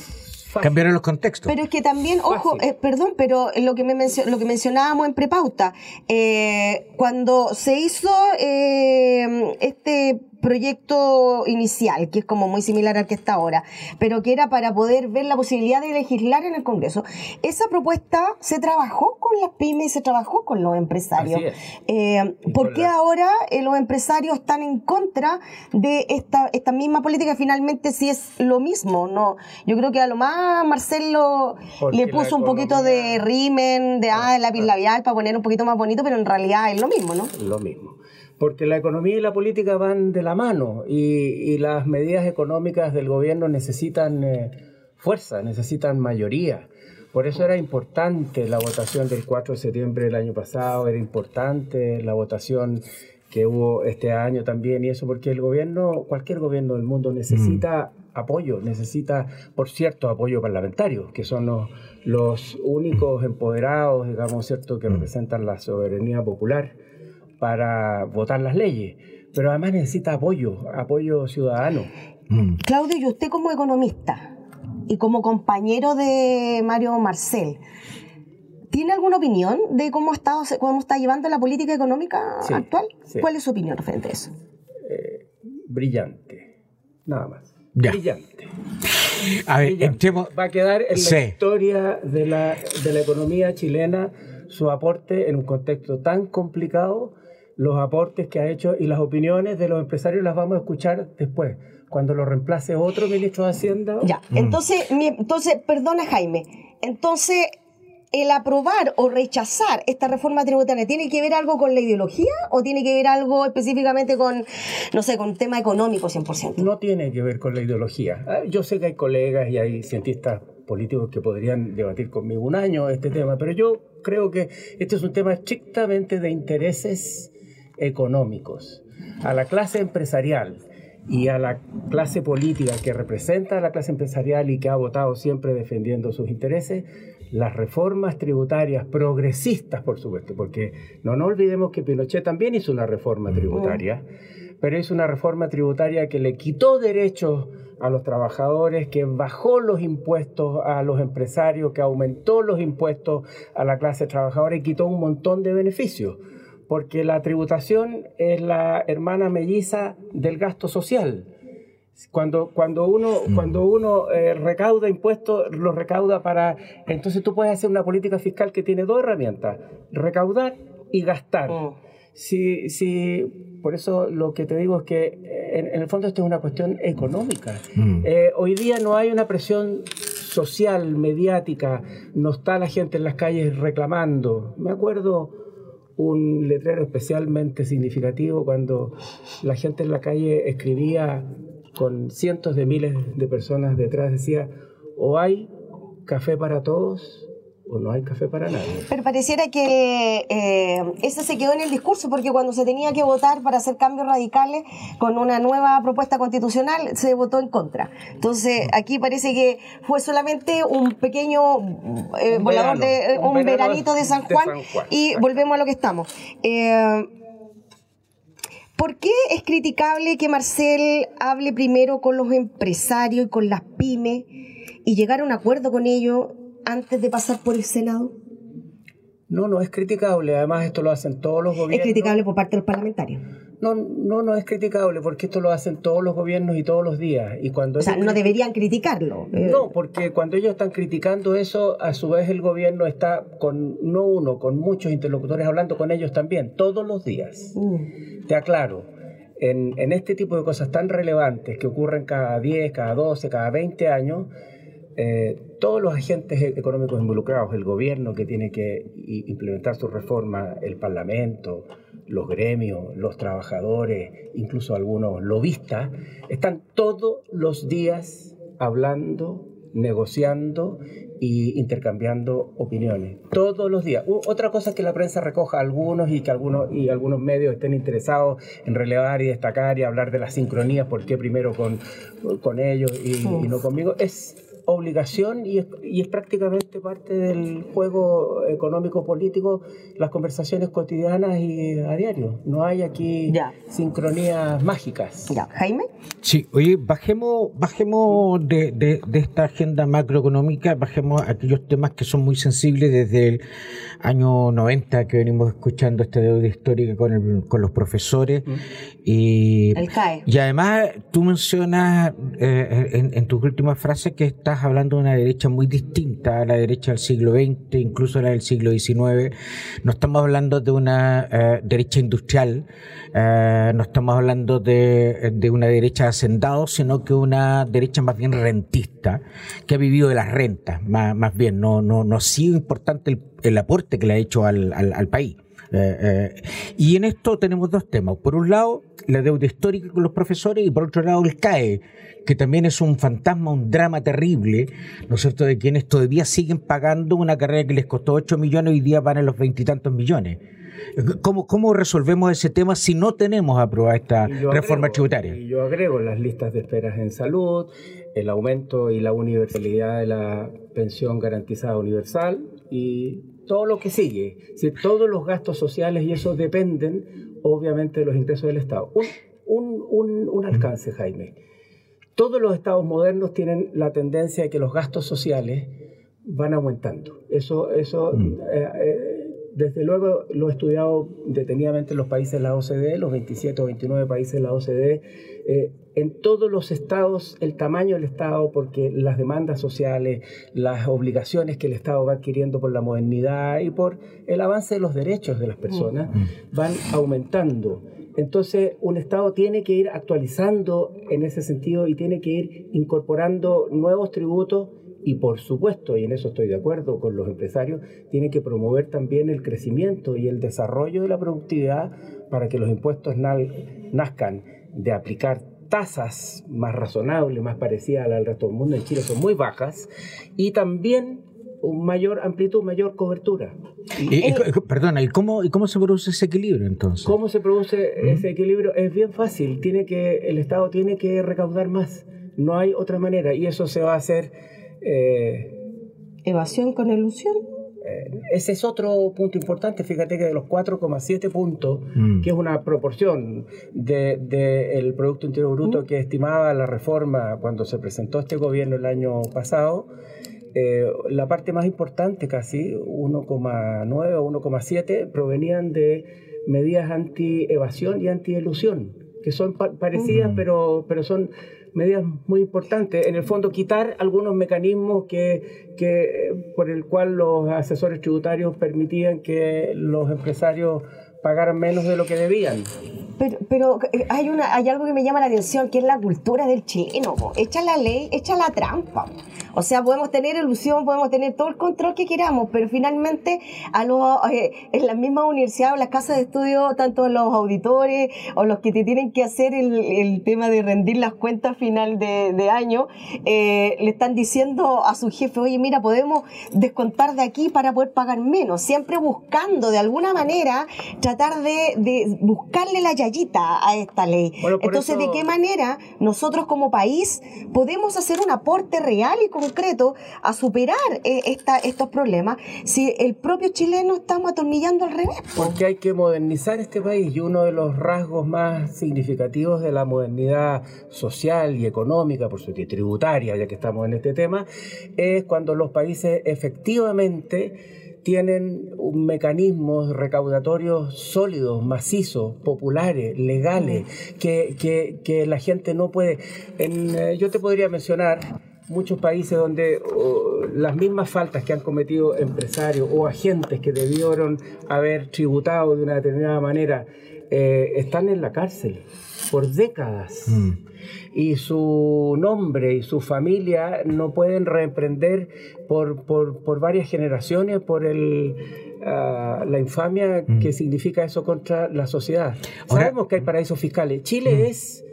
A: Cambiaron los contextos.
B: Pero es que también, ojo, eh, perdón, pero lo que, me lo que mencionábamos en prepauta, eh, cuando se hizo eh, este proyecto inicial, que es como muy similar al que está ahora, pero que era para poder ver la posibilidad de legislar en el Congreso. Esa propuesta se trabajó con las pymes y se trabajó con los empresarios. Eh, ¿Por qué ahora eh, los empresarios están en contra de esta, esta misma política? Finalmente, si es lo mismo, ¿no? Yo creo que a lo más Marcelo le puso un poquito de rimen, de ah, lápiz labial para poner un poquito más bonito, pero en realidad es lo mismo, ¿no?
F: Lo mismo porque la economía y la política van de la mano y, las medidas económicas del gobierno necesitan eh, fuerza, necesitan mayoría. Por eso era importante la votación del 4 de septiembre del año pasado, era importante la votación que hubo este año también y eso porque el gobierno, cualquier gobierno del mundo necesita mm. apoyo, necesita, por cierto, apoyo parlamentario, que son los, los únicos empoderados, digamos, cierto, que mm. representan la soberanía popular para votar las leyes, pero además necesita apoyo, apoyo ciudadano.
B: Mm. Claudio, y usted como economista y como compañero de Mario Marcel, ¿tiene alguna opinión de cómo, está, cómo está llevando la política económica actual? ¿Cuál es su opinión frente a eso?
F: Eh, brillante, nada más. Brillante.
A: A ver,
F: Va a quedar en la historia de la, de la economía chilena su aporte en un contexto tan complicado los aportes que ha hecho y las opiniones de los empresarios las vamos a escuchar después, cuando lo reemplace otro ministro de Hacienda.
B: Ya, mm. entonces, entonces, perdona Jaime, entonces el aprobar o rechazar esta reforma tributaria tiene que ver algo con la ideología o tiene que ver algo específicamente con, no sé, con tema económico 100%?
F: No tiene que ver con la ideología. Ah, yo sé que hay colegas y hay cientistas políticos que podrían debatir conmigo un año este tema, pero yo creo que este es un tema estrictamente de intereses económicos. A la clase empresarial y a la clase política que representa a la clase empresarial y que ha votado siempre defendiendo sus intereses, las reformas tributarias progresistas, por supuesto, porque no nos olvidemos que Pinochet también hizo una reforma tributaria, pero hizo una reforma tributaria que le quitó derechos a los trabajadores, que bajó los impuestos a los empresarios, que aumentó los impuestos a la clase trabajadora y quitó un montón de beneficios porque la tributación es la hermana melliza del gasto social. Cuando, cuando uno, mm. cuando uno eh, recauda impuestos, los recauda para... Entonces tú puedes hacer una política fiscal que tiene dos herramientas, recaudar y gastar. Si, si, por eso lo que te digo es que eh, en, el fondo esto es una cuestión económica. Mm. Eh, hoy día no hay una presión social, mediática, no está la gente en las calles reclamando. Me acuerdo un letrero especialmente significativo cuando la gente en la calle escribía con cientos de miles de personas detrás, decía, o hay café para todos o no hay café para nadie.
B: Pero pareciera que eh, eso se quedó en el discurso, porque cuando se tenía que votar para hacer cambios radicales con una nueva propuesta constitucional, se votó en contra. Entonces, aquí parece que fue solamente un pequeño eh, volador de eh, un, veranito de San Juan, y volvemos a lo que estamos. ¿Por qué es criticable que Marcel hable primero con los empresarios y con las pymes y llegar a un acuerdo con ellos antes de pasar por el Senado?
F: No, no es criticable. Además, esto lo hacen todos los gobiernos.
B: Es criticable por parte de los parlamentarios.
F: No, no, no es criticable porque esto lo hacen todos los gobiernos y todos los días. Y cuando
B: o sea, no deberían criticarlo.
F: Eh. No, porque cuando ellos están criticando eso, a su vez el gobierno está con, no uno, con muchos interlocutores hablando con ellos también, todos los días. Mm. Te aclaro, en, en este tipo de cosas tan relevantes que ocurren cada 10, cada 12, cada 20 años, eh, todos los agentes económicos involucrados, el gobierno que tiene que implementar su reforma, el Parlamento, los gremios, los trabajadores, incluso algunos lobistas, están todos los días hablando, negociando y intercambiando opiniones. Todos los días. otra cosa es que la prensa recoja algunos y que algunos y algunos medios estén interesados en relevar y destacar y hablar de las sincronías, por qué primero con, con ellos y, y no conmigo, es obligación y es, y es, prácticamente parte del juego económico político las conversaciones cotidianas y a diario. No hay aquí sincronías mágicas.
B: Ya. Jaime.
A: Sí, oye, bajemos, bajemos de, de, de, esta agenda macroeconómica, bajemos aquellos temas que son muy sensibles desde el año 90 que venimos escuchando esta deuda histórica con, el, con los profesores. Mm. Y,
B: el CAE.
A: y además tú mencionas eh, en, en tus últimas frases que estás hablando de una derecha muy distinta a la derecha del siglo XX, incluso la del siglo XIX. No estamos hablando de una eh, derecha industrial, eh, no estamos hablando de, de, una derecha de sino que una derecha más bien rentista, que ha vivido de las rentas, más, más bien. No, no, no ha sido importante el, el aporte que le ha hecho al, al, al país. Eh, eh, y en esto tenemos dos temas. Por un lado, la deuda histórica con los profesores y por otro lado, el CAE, que también es un fantasma, un drama terrible, ¿no es cierto?, de quienes todavía siguen pagando una carrera que les costó 8 millones y hoy día van a los veintitantos millones. ¿Cómo, ¿Cómo resolvemos ese tema si no tenemos aprobada esta reforma tributaria?
F: Y yo agrego las listas de esperas en salud, el aumento y la universalidad de la pensión garantizada universal y todo lo que sigue, si todos los gastos sociales y eso dependen obviamente de los ingresos del Estado. Un, un, un, alcance, Jaime. Todos los estados modernos tienen la tendencia de que los gastos sociales van aumentando. Eso, eso mm. eh, eh, desde luego lo he estudiado detenidamente en los países de la OCDE, los 27 o 29 países de la OCDE. Eh, en todos los estados, el tamaño del Estado, porque las demandas sociales, las obligaciones que el Estado va adquiriendo por la modernidad y por el avance de los derechos de las personas, mm. van aumentando. Entonces, un Estado tiene que ir actualizando en ese sentido y tiene que ir incorporando nuevos tributos y por supuesto, y en eso estoy de acuerdo con los empresarios, tiene que promover también el crecimiento y el desarrollo de la productividad para que los impuestos nazcan de aplicar tasas más razonables, más parecidas al resto del mundo, en Chile son muy bajas, y también mayor amplitud, mayor cobertura.
A: Y, perdona, ¿y cómo, ¿y cómo se produce ese equilibrio entonces?
F: ¿Cómo se produce ese equilibrio? Es bien fácil, tiene que, el Estado tiene que recaudar más, no hay otra manera, y eso se va a hacer...
B: Eh, ¿Evasión con ilusión?
F: Eh, ese es otro punto importante. Fíjate que de los 4,7 puntos, mm. que es una proporción del de, Producto Interior Bruto mm. que estimaba la reforma cuando se presentó este gobierno el año pasado, eh, la parte más importante, casi 1,9 o 1,7, provenían de medidas anti-evasión y anti-elusión, que son parecidas, mm. pero, pero son medidas muy importantes. En el fondo, quitar algunos mecanismos que, que, por el cual los asesores tributarios permitían que los empresarios pagaran menos de lo que debían.
B: Pero, pero eh, hay, una, hay algo que me llama la atención, que es la cultura del chileno. Echa la ley, echa la trampa. O sea, podemos tener ilusión, podemos tener todo el control que queramos, pero finalmente a los, eh, en la misma universidad o las casas de estudio, tanto los auditores o los que te tienen que hacer el, tema de rendir las cuentas final de, año, eh, le están diciendo a su jefe, oye, mira, podemos descontar de aquí para poder pagar menos, siempre buscando de alguna manera tratar de, buscarle la yayita a esta ley. Entonces, ¿de qué manera nosotros como país podemos hacer un aporte real y con concreto a superar eh, esta, estos problemas si el propio chileno estamos atornillando al revés?
F: Porque hay que modernizar este país y uno de los rasgos más significativos de la modernidad social y económica, por supuesto, y tributaria, ya que estamos en este tema, es cuando los países efectivamente tienen mecanismos recaudatorios sólidos, macizos, populares, legales, mm. que, que, que la gente no puede... En, eh, yo te podría mencionar muchos países donde las mismas faltas que han cometido empresarios o agentes que debieron haber tributado de una determinada manera eh, están en la cárcel por décadas. Mm. Y su nombre y su familia no pueden reemprender por, por, varias generaciones por el, ah, la infamia mm. que significa eso contra la sociedad. Sabemos que hay paraísos fiscales. Chile mm. es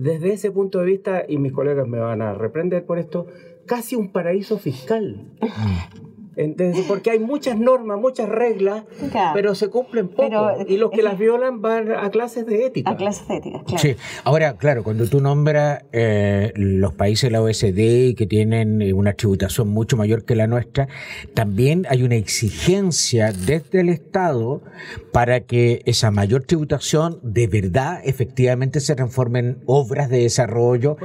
F: desde ese punto de vista, y mis colegas me van a reprender por esto, casi un paraíso fiscal. [laughs] porque hay muchas normas, muchas reglas, pero se cumplen poco. y los que las violan van a clases de ética.
B: A clases de ética, claro.
A: Sí, ahora, claro, cuando tú nombras eh, los países de la OSD que tienen eh, una tributación mucho mayor que la nuestra, también hay una exigencia desde el Estado para que esa mayor tributación de verdad, efectivamente, se transforme en obras de desarrollo.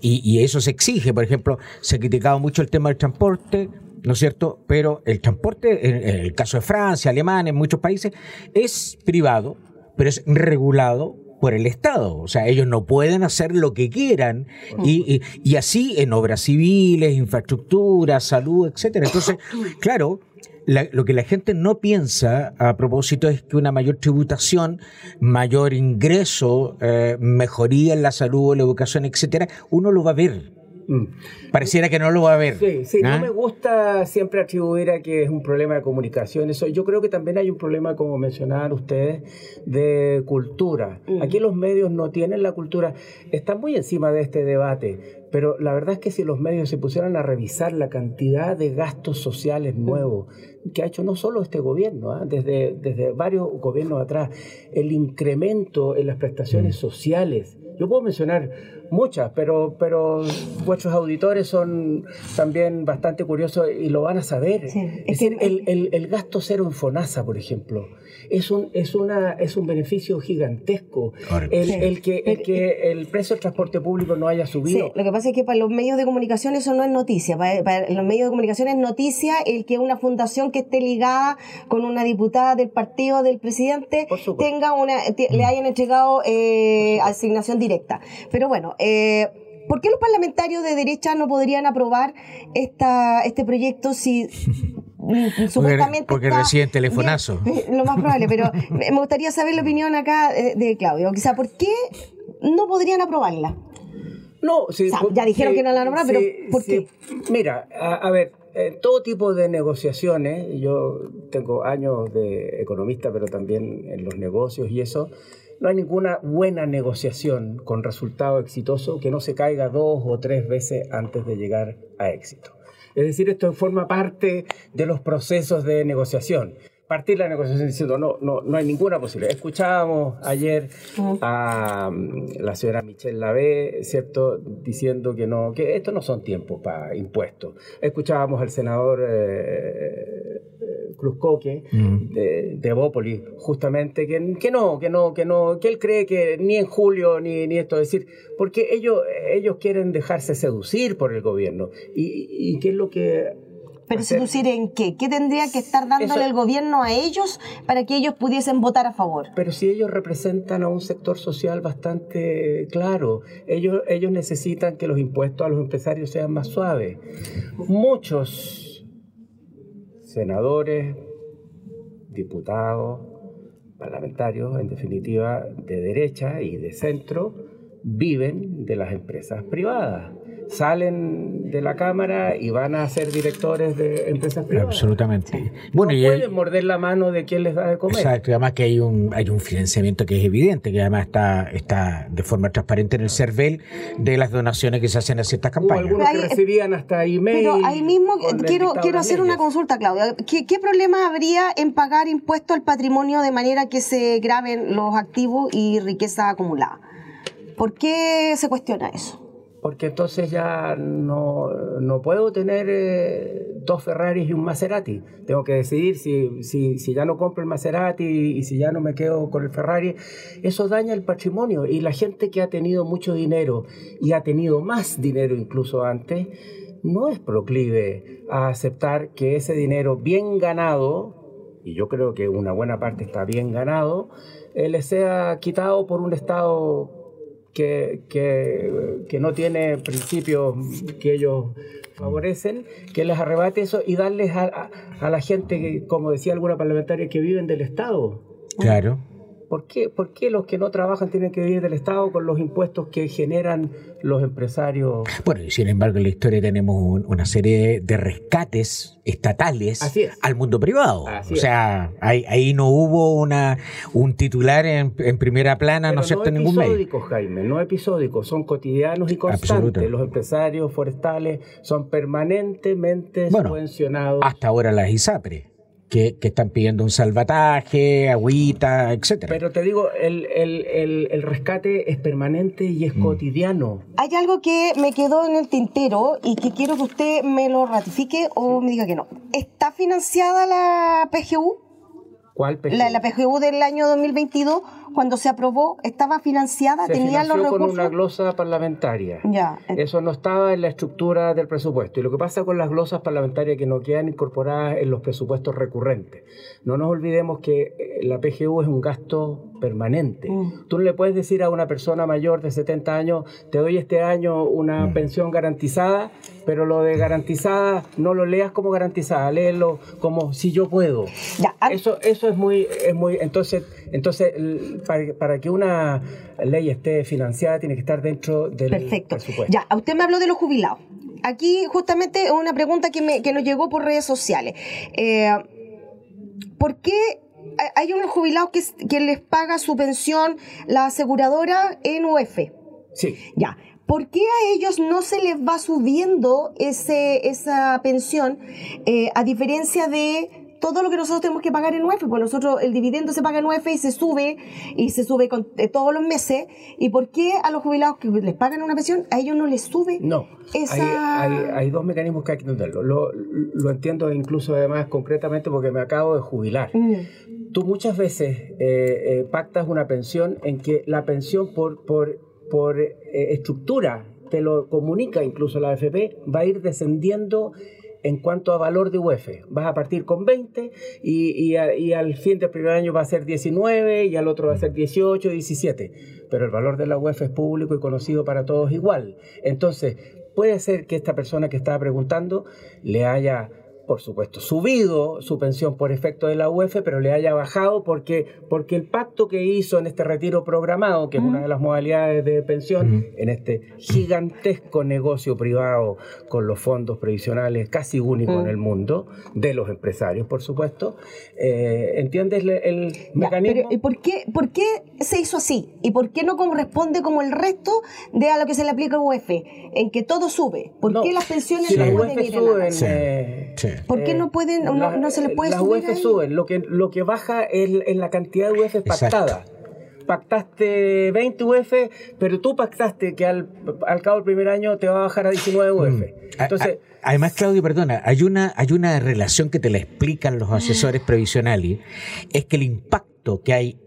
A: y, y eso se exige. Por ejemplo, se ha criticado mucho el tema del transporte ¿no es cierto? Pero el transporte, en, el caso de Francia, Alemania, en muchos países, es privado, pero es regulado por el Estado. O sea, ellos no pueden hacer lo que quieran. Y, así en obras civiles, infraestructura, salud, etcétera. Entonces, claro, lo que la gente no piensa a propósito es que una mayor tributación, mayor ingreso, eh, mejoría en la salud, la educación, etcétera, uno lo va a ver. Mm. Pareciera que no lo va a ver.
F: Sí, sí, no ¿Ah? me gusta siempre atribuir a que es un problema de comunicación. Eso, yo creo que también hay un problema, como mencionaban ustedes, de cultura. Mm. Aquí los medios no tienen la cultura, están muy encima de este debate, pero la verdad es que si los medios se pusieran a revisar la cantidad de gastos sociales nuevos que ha hecho no solo este gobierno, ¿ah? desde, desde varios gobiernos atrás, el incremento en las prestaciones mm. sociales, yo puedo mencionar muchas, pero, pero vuestros auditores son también bastante curiosos y lo van a saber. es decir, el, el, el, gasto cero en FONASA, por ejemplo, es un, es una, es un beneficio gigantesco. El, el, que, el que el precio del transporte público no haya subido.
B: lo que pasa es que para los medios de comunicación eso no es noticia. Para, los medios de comunicación es noticia el que una fundación que esté ligada con una diputada del partido del presidente tenga una, le hayan entregado eh, asignación directa. Pero bueno, eh, ¿por qué los parlamentarios de derecha no podrían aprobar esta, este proyecto si [laughs]
A: supuestamente porque, reciben telefonazo. [laughs]
B: lo más probable, pero me gustaría saber la opinión acá de, Claudio. O sea, ¿por qué no podrían aprobarla?
F: No, sí,
B: ya dijeron que no la nombran, pero ¿por qué?
F: Mira, a, ver, todo tipo de negociaciones, yo tengo años de economista, pero también en los negocios y eso, no hay ninguna buena negociación con resultado exitoso que no se caiga dos o tres veces antes de llegar a éxito. Es decir, esto forma parte de los procesos de negociación partir la negociación diciendo no, no, no hay ninguna posibilidad. Escuchábamos ayer a mm, la señora Michelle Lavé, ¿cierto?, diciendo que no, que estos no son tiempos para impuestos. Escuchábamos al senador eh, eh Cruz Coque mm. de, de Bópoli, justamente, que, que, no, que no, que no, que él cree que ni en julio ni, ni esto, es decir, porque ellos, ellos quieren dejarse seducir por el gobierno. ¿Y, y qué es lo que
B: ¿Pero seducir en qué? ¿Qué tendría que estar dándole el gobierno a ellos para que ellos pudiesen votar a favor?
F: Pero si ellos representan a un sector social bastante claro, ellos, ellos necesitan que los impuestos a los empresarios sean más suaves. Muchos senadores, diputados, parlamentarios, en definitiva, de derecha y de centro, viven de las empresas privadas salen de la Cámara y van a ser directores de empresas privadas.
A: Absolutamente.
F: Bueno, no y pueden morder la mano de quien les da de comer.
A: Exacto, además que hay un, hay un financiamiento que es evidente, que además está, está de forma transparente en el CERVEL de las donaciones que se hacen a ciertas campañas.
F: algunos que recibían hasta email.
B: Pero ahí mismo quiero, quiero hacer una consulta, Claudia. ¿Qué, ¿Qué problema habría en pagar impuestos al patrimonio de manera que se graben los activos y riqueza acumulada? ¿Por qué se cuestiona eso?
F: Porque entonces ya no, no puedo tener eh, dos Ferraris y un Maserati. Tengo que decidir si, si, si, ya no compro el Maserati y si ya no me quedo con el Ferrari. Eso daña el patrimonio y la gente que ha tenido mucho dinero y ha tenido más dinero incluso antes, no es proclive a aceptar que ese dinero bien ganado, y yo creo que una buena parte está bien ganado, eh, le sea quitado por un Estado que, que, no tiene principios que ellos favorecen, que les arrebate eso y darles a, a, la gente, como decía alguna parlamentaria, que viven del Estado.
A: Claro.
F: ¿Por qué, ¿Por qué los que no trabajan tienen que vivir del Estado con los impuestos que generan los empresarios?
A: Bueno, y sin embargo en la historia tenemos una serie de rescates estatales al mundo privado. o sea, ahí, no hubo una un titular en, primera plana, ¿no es cierto?, en ningún medio.
F: No episódicos, Jaime, no episódicos, son cotidianos y constantes. Los empresarios forestales son permanentemente subvencionados.
A: Hasta ahora las ISAPRE que, están pidiendo un salvataje, agüita, etcétera.
F: Pero te digo, el, el, el, rescate es permanente y es mm. cotidiano.
B: Hay algo que me quedó en el tintero y que quiero que usted me lo ratifique o me diga que no. ¿Está financiada la PGU?
F: ¿Cuál PGU?
B: La, la PGU del año 2022 cuando se aprobó, estaba financiada, tenía los recursos.
F: con una glosa parlamentaria. Ya. Eso no estaba en la estructura del presupuesto. Y lo que pasa con las glosas parlamentarias que no quedan incorporadas en los presupuestos recurrentes. No nos olvidemos que eh, la PGU es un gasto permanente. Mm. Tú no le puedes decir a una persona mayor de 70 años, te doy este año una mm. pensión garantizada, pero lo de garantizada no lo leas como garantizada, léelo como si yo puedo. Ya. Eso, eso es muy, es muy, entonces, entonces para, que una ley esté financiada tiene que estar dentro del
B: Perfecto. presupuesto. Ya, usted me habló de los jubilados. Aquí justamente una pregunta que, me, que nos llegó por redes sociales. Eh, ¿Por qué hay unos jubilados que, que les paga su pensión la aseguradora en UF?
F: Sí.
B: Ya. ¿Por qué a ellos no se les va subiendo ese, esa pensión eh, a diferencia de todo lo que nosotros tenemos que pagar en UEF, pues nosotros el dividendo se paga en UEF y se sube, y se sube con, eh, todos los meses. ¿Y por qué a los jubilados que les pagan una pensión, a ellos no les sube?
F: No, hay, dos mecanismos que hay que entenderlo. Lo, lo, entiendo incluso además concretamente porque me acabo de jubilar. Mm. Tú muchas veces eh, eh, pactas una pensión en que la pensión por, por, por estructura, te lo comunica incluso la AFP, va a ir descendiendo en cuanto a valor de UEF. Vas a partir con 20 y, al fin del primer año va a ser 19 y al otro va a ser 18, 17. Pero el valor de la UEF es público y conocido para todos igual. Entonces, puede ser que esta persona que estaba preguntando le haya por supuesto, subido su pensión por efecto de la UEF, pero le haya bajado porque, porque el pacto que hizo en este retiro programado, que es una de las modalidades de pensión, en este gigantesco negocio privado con los fondos previsionales casi único en el mundo, de los empresarios, por supuesto, eh, ¿entiendes el, mecanismo?
B: ¿Y por qué, por qué se hizo así? ¿Y por qué no corresponde como el resto de a lo que se le aplica a UEF? En que todo sube. ¿Por qué las pensiones no pueden ir
F: suben,
B: ¿Por qué no pueden, no, se les puede
F: las
B: subir?
F: Las UF suben, lo que, lo que baja es, en la cantidad de UF pactada. Pactaste 20 UF, pero tú pactaste que al, cabo del primer año te va a bajar a 19 UF. Mm. Entonces,
A: Además, Claudio, perdona, hay una, hay una relación que te la explican los asesores previsionales, es que el impacto que hay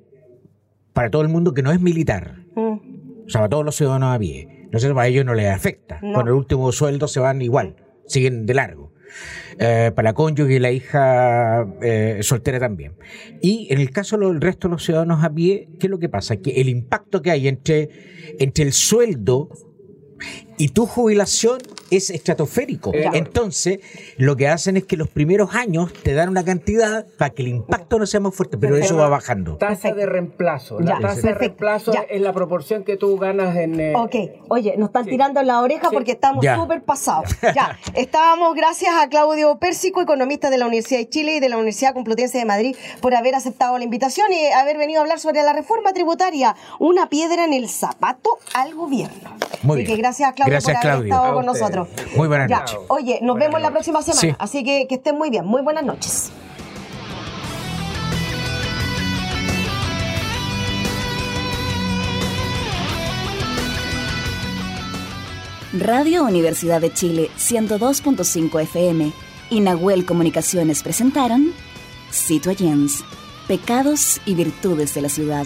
A: para todo el mundo que no es militar, mm. o sea, para todos los ciudadanos a pie, no sé, a ellos no les afecta. Con el último sueldo se van igual, siguen de largo. Eh, para cónyuge y la hija eh, soltera también. Y en el caso del resto de los ciudadanos a pie, ¿qué es lo que pasa? Que el impacto que hay entre, entre el sueldo y tu jubilación es estratosférico. Entonces, lo que hacen es que los primeros años te dan una cantidad para que el impacto no sea más fuerte, pero eso va bajando.
F: Tasa de reemplazo. La tasa de reemplazo es la proporción que tú ganas en.
B: Eh, ok, oye, nos están tirando la oreja porque estamos súper pasados. [laughs] ya, estábamos gracias a Claudio Pérsico, economista de la Universidad de Chile y de la Universidad Complutense de Madrid, por haber aceptado la invitación y haber venido a hablar sobre la reforma tributaria, una piedra en el zapato al gobierno.
A: Muy bien.
B: gracias, Claudio,
A: gracias,
B: por haber estado con nosotros.
A: Muy buenas noches.
B: Oye, nos vemos la próxima semana. Así que que estén muy bien. Muy buenas noches.
E: Radio Universidad de Chile 102.5 FM y Nahuel Comunicaciones presentaron Citoyens, Pecados y Virtudes de la Ciudad.